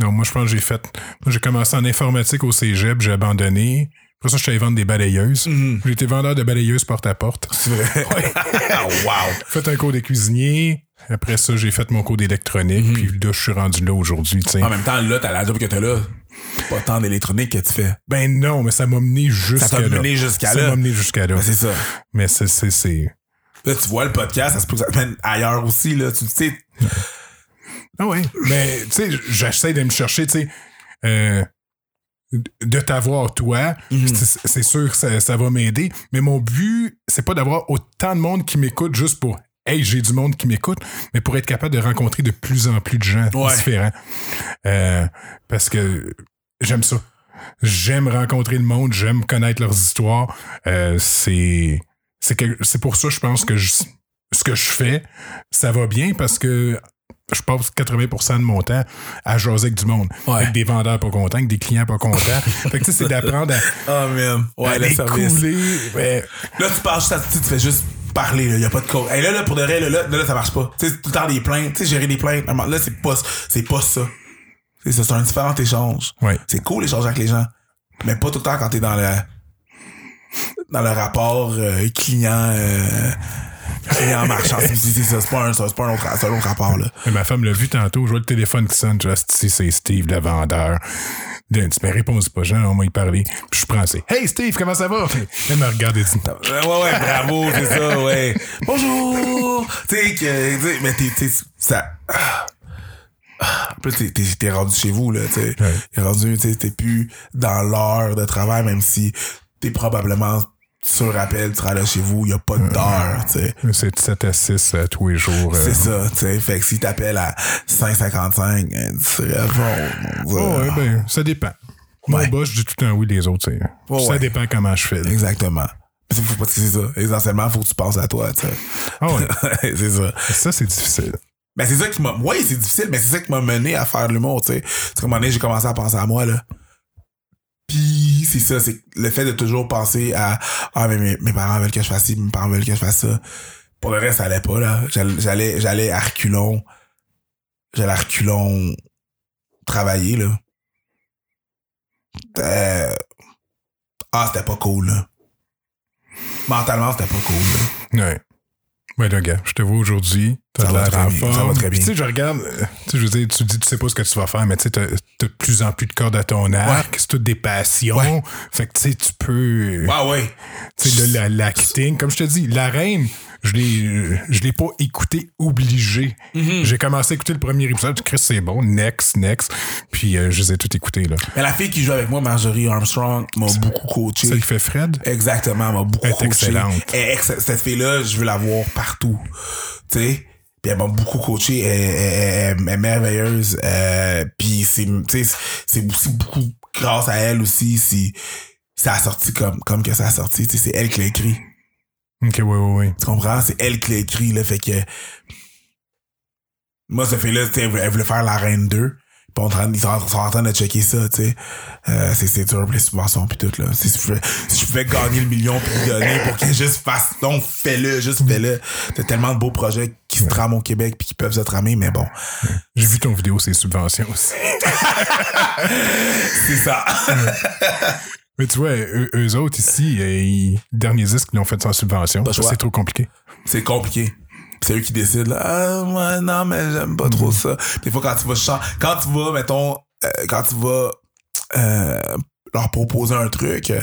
Non, moi, je pense que j'ai fait. Moi, j'ai commencé en informatique au cégep, j'ai abandonné. Après ça, je suis allé vendre des balayeuses. J'ai été vendeur de balayeuses porte à porte. C'est vrai. *laughs* wow. Fait un cours de cuisinier. Après ça, j'ai fait mon cours d'électronique. Puis là, je suis rendu là aujourd'hui. En même temps, là, t'as la job que t'as là. Pas tant d'électronique que tu fais. Ben non, mais ça m'a mené jusqu'à Ça là. t'a mené jusqu'à Ça là. m'a mené jusqu'à là. Ben, c'est ça. Mais c'est, c'est, c'est. Là, tu vois le podcast, ça se peut que ça te mène ailleurs aussi, là. Tu sais, Ah ouais. Mais, tu sais, j'essaie de me chercher, tu sais, euh, de t'avoir toi. C'est, c'est sûr que ça, ça va m'aider. Mais mon but, c'est pas d'avoir autant de monde qui m'écoute juste pour Hey, j'ai du monde qui m'écoute, mais pour être capable de rencontrer de plus en plus de gens Ouais. différents. Euh, parce que j'aime ça. J'aime rencontrer le monde, j'aime connaître leurs histoires. Euh, c'est c'est que c'est pour ça je pense que je- ce que je fais, ça va bien parce que je passe 80% de mon temps à jaser avec du monde. Ouais. Avec des vendeurs pas contents, avec des clients pas contents. *laughs* fait que tu sais, c'est d'apprendre à, oh man. à Ouais, le les service. couler. Ouais. Là, tu parles juste à, tu fais juste parler, là. Y a pas de code. Hey, là, là, pour de vrai, là, là, là, ça marche pas. Tu sais, tout le temps des plaintes, tu sais, gérer des plaintes. Là, c'est pas, c'est pas ça. C'est ça, c'est un différent échange. Ouais. C'est cool d'échanger avec les gens. Mais pas tout le temps quand t'es dans le, dans le rapport euh, client euh, client marchand. C'est c'est ça, c'est pas un, c'est pas un autre, c'est un autre rapport là. Mais ma femme l'a vu tantôt, je vois le téléphone qui sonne, je dis, si c'est Steve, le vendeur. Tu me réponds pas, Jean, on m'a y parler. Puis je prends, c'est Hey Steve, comment ça va? Elle me regarde et dit Ouais, ouais, bravo, c'est ça, ouais. Bonjour! Tu sais, mais t'es, ça. ah. Ah. Puis t'es, t'es, t'es rendu chez vous, là, tu sais. Ouais. T'es rendu, tu sais, t'es plus dans l'heure de travail, même si t'es probablement sur rappel, tu seras là chez vous, y a pas d'heure, tu sais. C'est de 7 à 6 euh, tous les jours. euh. C'est ça, tu sais. Fait que si t'appelles à 5,55, euh, tu réponds. Oh, ouais, ben, ça dépend. Mon Ouais. boss, je dis tout le temps oui, les autres, tu sais. Ça ouais. dépend comment je fais. Exactement. Faut pas c'est ça. Essentiellement, faut que tu penses à toi, tu sais. Ah ouais. *laughs* c'est ça. Ça, c'est difficile. Ben, c'est ça qui m'a. Oui, c'est difficile, mais c'est ça qui m'a mené à faire l'humour, tu sais. Parce qu'à un moment donné, j'ai commencé à penser à moi, là. C'est ça, c'est le fait de toujours penser à Ah, mais mes, parents veulent que je fasse ci, mes parents veulent que je fasse ça. Pour le reste, ça allait pas, là. J'allais, j'allais, à reculons. J'allais à reculons travailler, là. Euh, Ah, c'était pas cool, là. Mentalement, c'était pas cool. Ouais. Ouais, là, gars, je te vois aujourd'hui. T'as Ça de va l'air très en bien, ça forme. va très Puis, bien. Tu sais, je regarde, tu sais, je veux dire, tu dis, tu sais pas ce que tu vas faire, mais tu sais, t'as t'as de plus en plus de cordes à ton arc. C'est toutes des passions. Ouais. Fait que, tu sais, tu peux. Ah, ouais. Tu sais, là, la- l'acting, comme je te dis, la reine, je l'ai, je l'ai pas écouté obligé. Mm-hmm. J'ai commencé à écouter le premier épisode. Chris, c'est bon. Next, next. Puis, euh, je les ai tout écoutés, là. Mais la fille qui joue avec moi, Marjorie Armstrong, m'a beaucoup coaché. Celle qui fait Fred? Exactement, m'a beaucoup coaché. excellente. Elle est ex- cette fille-là, je veux la voir partout. Tu sais? Puis elle m'a beaucoup coaché. Elle, elle- elle- elle est merveilleuse. Euh, puis c'est, tu sais, c'est aussi beaucoup grâce à elle aussi si ça a sorti comme, comme que ça a sorti. C'est elle qui l'a écrit. Ok, ouais, ouais, ouais. Tu comprends? C'est elle qui l'a écrit, là. Fait que. Moi, cette fille-là, tu sais, elle voulait- elle voulait faire la Reine 2. Puis on ils sont, sont en train de checker ça, tu sais. Euh, c'est, c'est dur les subventions puis tout, là. Si je, pouvais, si je pouvais gagner le million puis le donner pour qu'elle juste fasse, non, fais-le, juste fais-le. T'as tellement de beaux projets qui se trament au Québec puis qui peuvent se tramer, mais bon. J'ai vu ton vidéo, c'est subventions aussi. *laughs* C'est ça. Mais tu vois, eux, eux autres ici, euh, ils- le dernier disque, ils l'ont fait sans subvention. C'est trop compliqué. c'est compliqué. C'est eux qui décident, là. Ah, ouais, non, mais j'aime pas trop ça. Des fois, quand tu vas chan- quand tu vas, mettons, euh, quand tu vas, euh, leur proposer un truc, euh,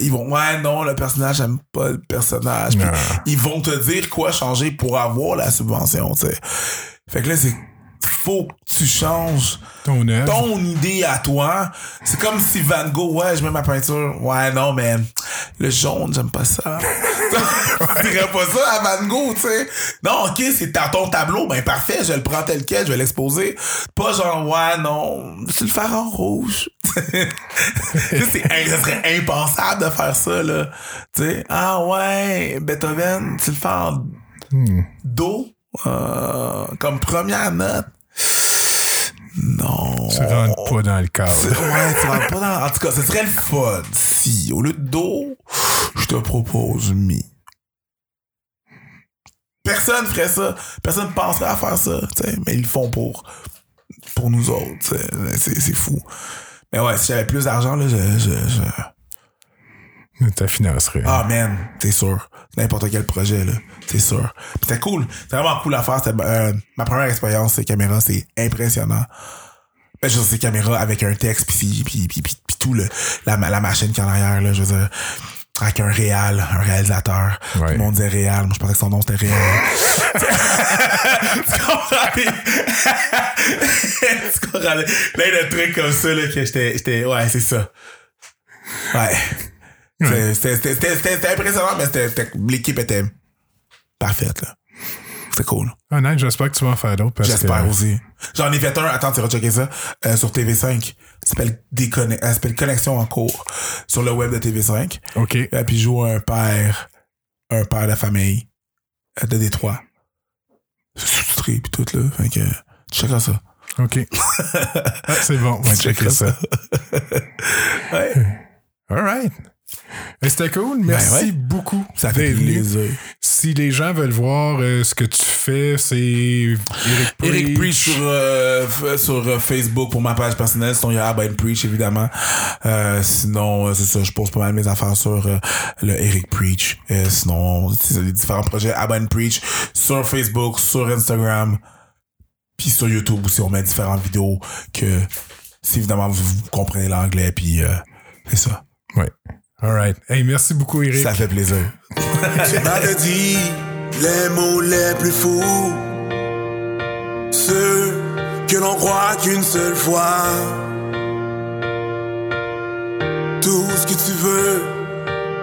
ils vont, ouais, non, le personnage, j'aime pas le personnage. Puis ils vont te dire quoi changer pour avoir la subvention, tu sais. Fait que là, c'est, faut que tu changes Ton idée à toi. C'est comme si Van Gogh, ouais, je mets ma peinture. Ouais, non, mais le jaune, j'aime pas ça. *laughs* tu dirais pas ça à Van Gogh, tu sais. Non, ok, c'est ton tableau, ben parfait, je le prends tel quel, je vais l'exposer. Pas genre, ouais, non, vais le faire en rouge. *laughs* C'est, ça serait impensable de faire ça, là. Tu sais, ah ouais, Beethoven, tu le fais en Hmm. do, euh, comme première note? Non. Tu rentres pas dans le cadre. Ouais, tu rentres pas dans. En tout cas, ce serait le fun si, au lieu de do, je te propose mi. Personne ferait ça. Personne penserait à faire ça, mais ils le font pour, pour nous autres. C'est, fou. Mais ouais, si j'avais plus d'argent, là, je, je, je- Ta financerie. Ah, man, c'est sûr. N'importe quel projet, là. C'est sûr. C'était cool. C'était vraiment cool à faire. C'était, euh, ma première expérience, ces caméras, c'est impressionnant. Ben, je veux dire, ces caméras avec un texte, puis, puis, puis, puis, tout le, la, la machine qui est en arrière, là, je veux dire, avec un réal, un réalisateur. Ouais. Tout le monde disait réal. Moi, je pensais que son nom, c'était réal. *laughs* *laughs* tu comprends? tu comprends? Plein de trucs comme ça, là, que j'étais, j'étais, ouais, c'est ça. Ouais. C'était- C'était c'était- c'était- c'était impressionnant, mais c'était- c'était- l'équipe était parfaite, là. C'est cool. Ah, non, j'espère que tu vas en faire d'autres. J'espère que- aussi. J'en ai fait un, attends, tu vas checker ça, euh, sur TV5. Ça s'appelle Déconne- euh, Connexion en cours sur le web de TV5. OK. Et puis joue un père, un père de famille euh, de Détroit. C'est sous-titré puis tout, là. Fait que, tu checkeras ça. OK. *laughs* Ah, c'est bon. On va checker ça. *laughs* Ouais. All right. C'était cool. Merci Ben ouais. beaucoup. Ça fait plaisir. Si les gens veulent voir euh, ce que tu fais, c'est Eric Preach. Eric Preach sur, euh, sur euh, Facebook pour ma page personnelle. Sinon, il y a Abba and Preach, évidemment. Euh, sinon, euh, c'est ça, je pose pas mal mes affaires sur euh, le Eric Preach. Euh, sinon, c'est les différents projets Abba and Preach sur Facebook, sur Instagram, puis sur YouTube aussi, on met différentes vidéos que, si évidemment vous, vous comprenez l'anglais, puis euh, c'est ça. Ouais. All right. Hey, merci beaucoup, Eric. Ça fait plaisir. *laughs* Tu m'avais dit les mots les plus fous, ceux que l'on croit qu'une seule fois. Tout ce que tu veux,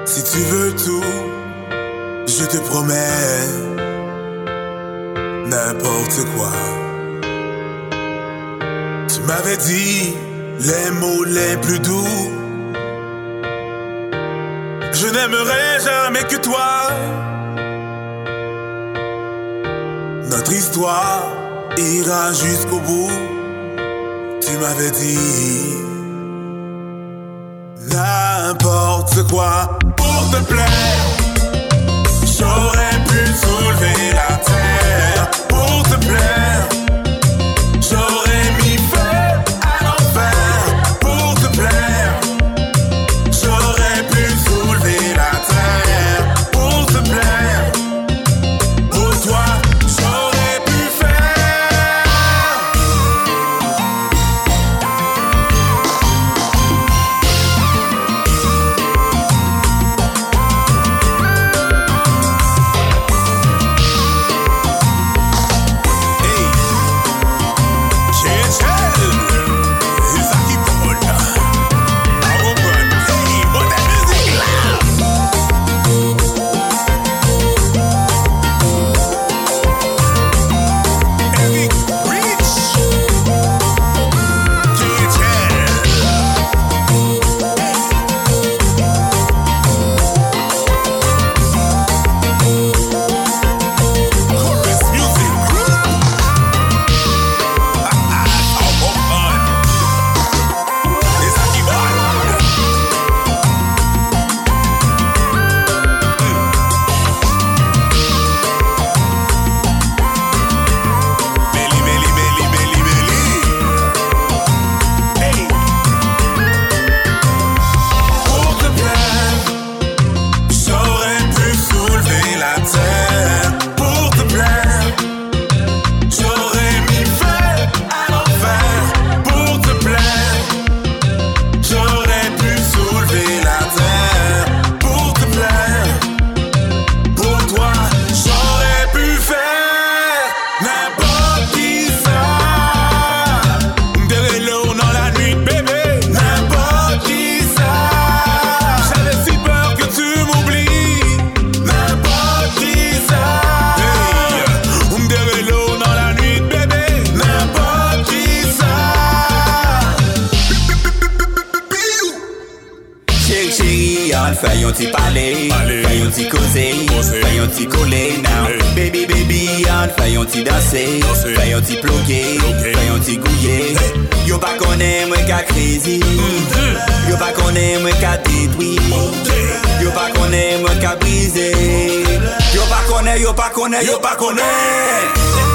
si tu veux tout, je te promets n'importe quoi. Tu m'avais dit les mots les plus doux. N'aimerai jamais que toi. Notre histoire ira jusqu'au bout. Tu m'avais dit n'importe quoi pour te plaire. J'aurais pu soulever la terre pour te plaire. yon ti dase, fè yon ti ploke, fè yon ti gouye. Yo pa konen mwen ka krezi, yo pa konen mwen ka detwi. Yo pa konen mwen ka brize, yo pa konen, yo pa konen, yo pa konen.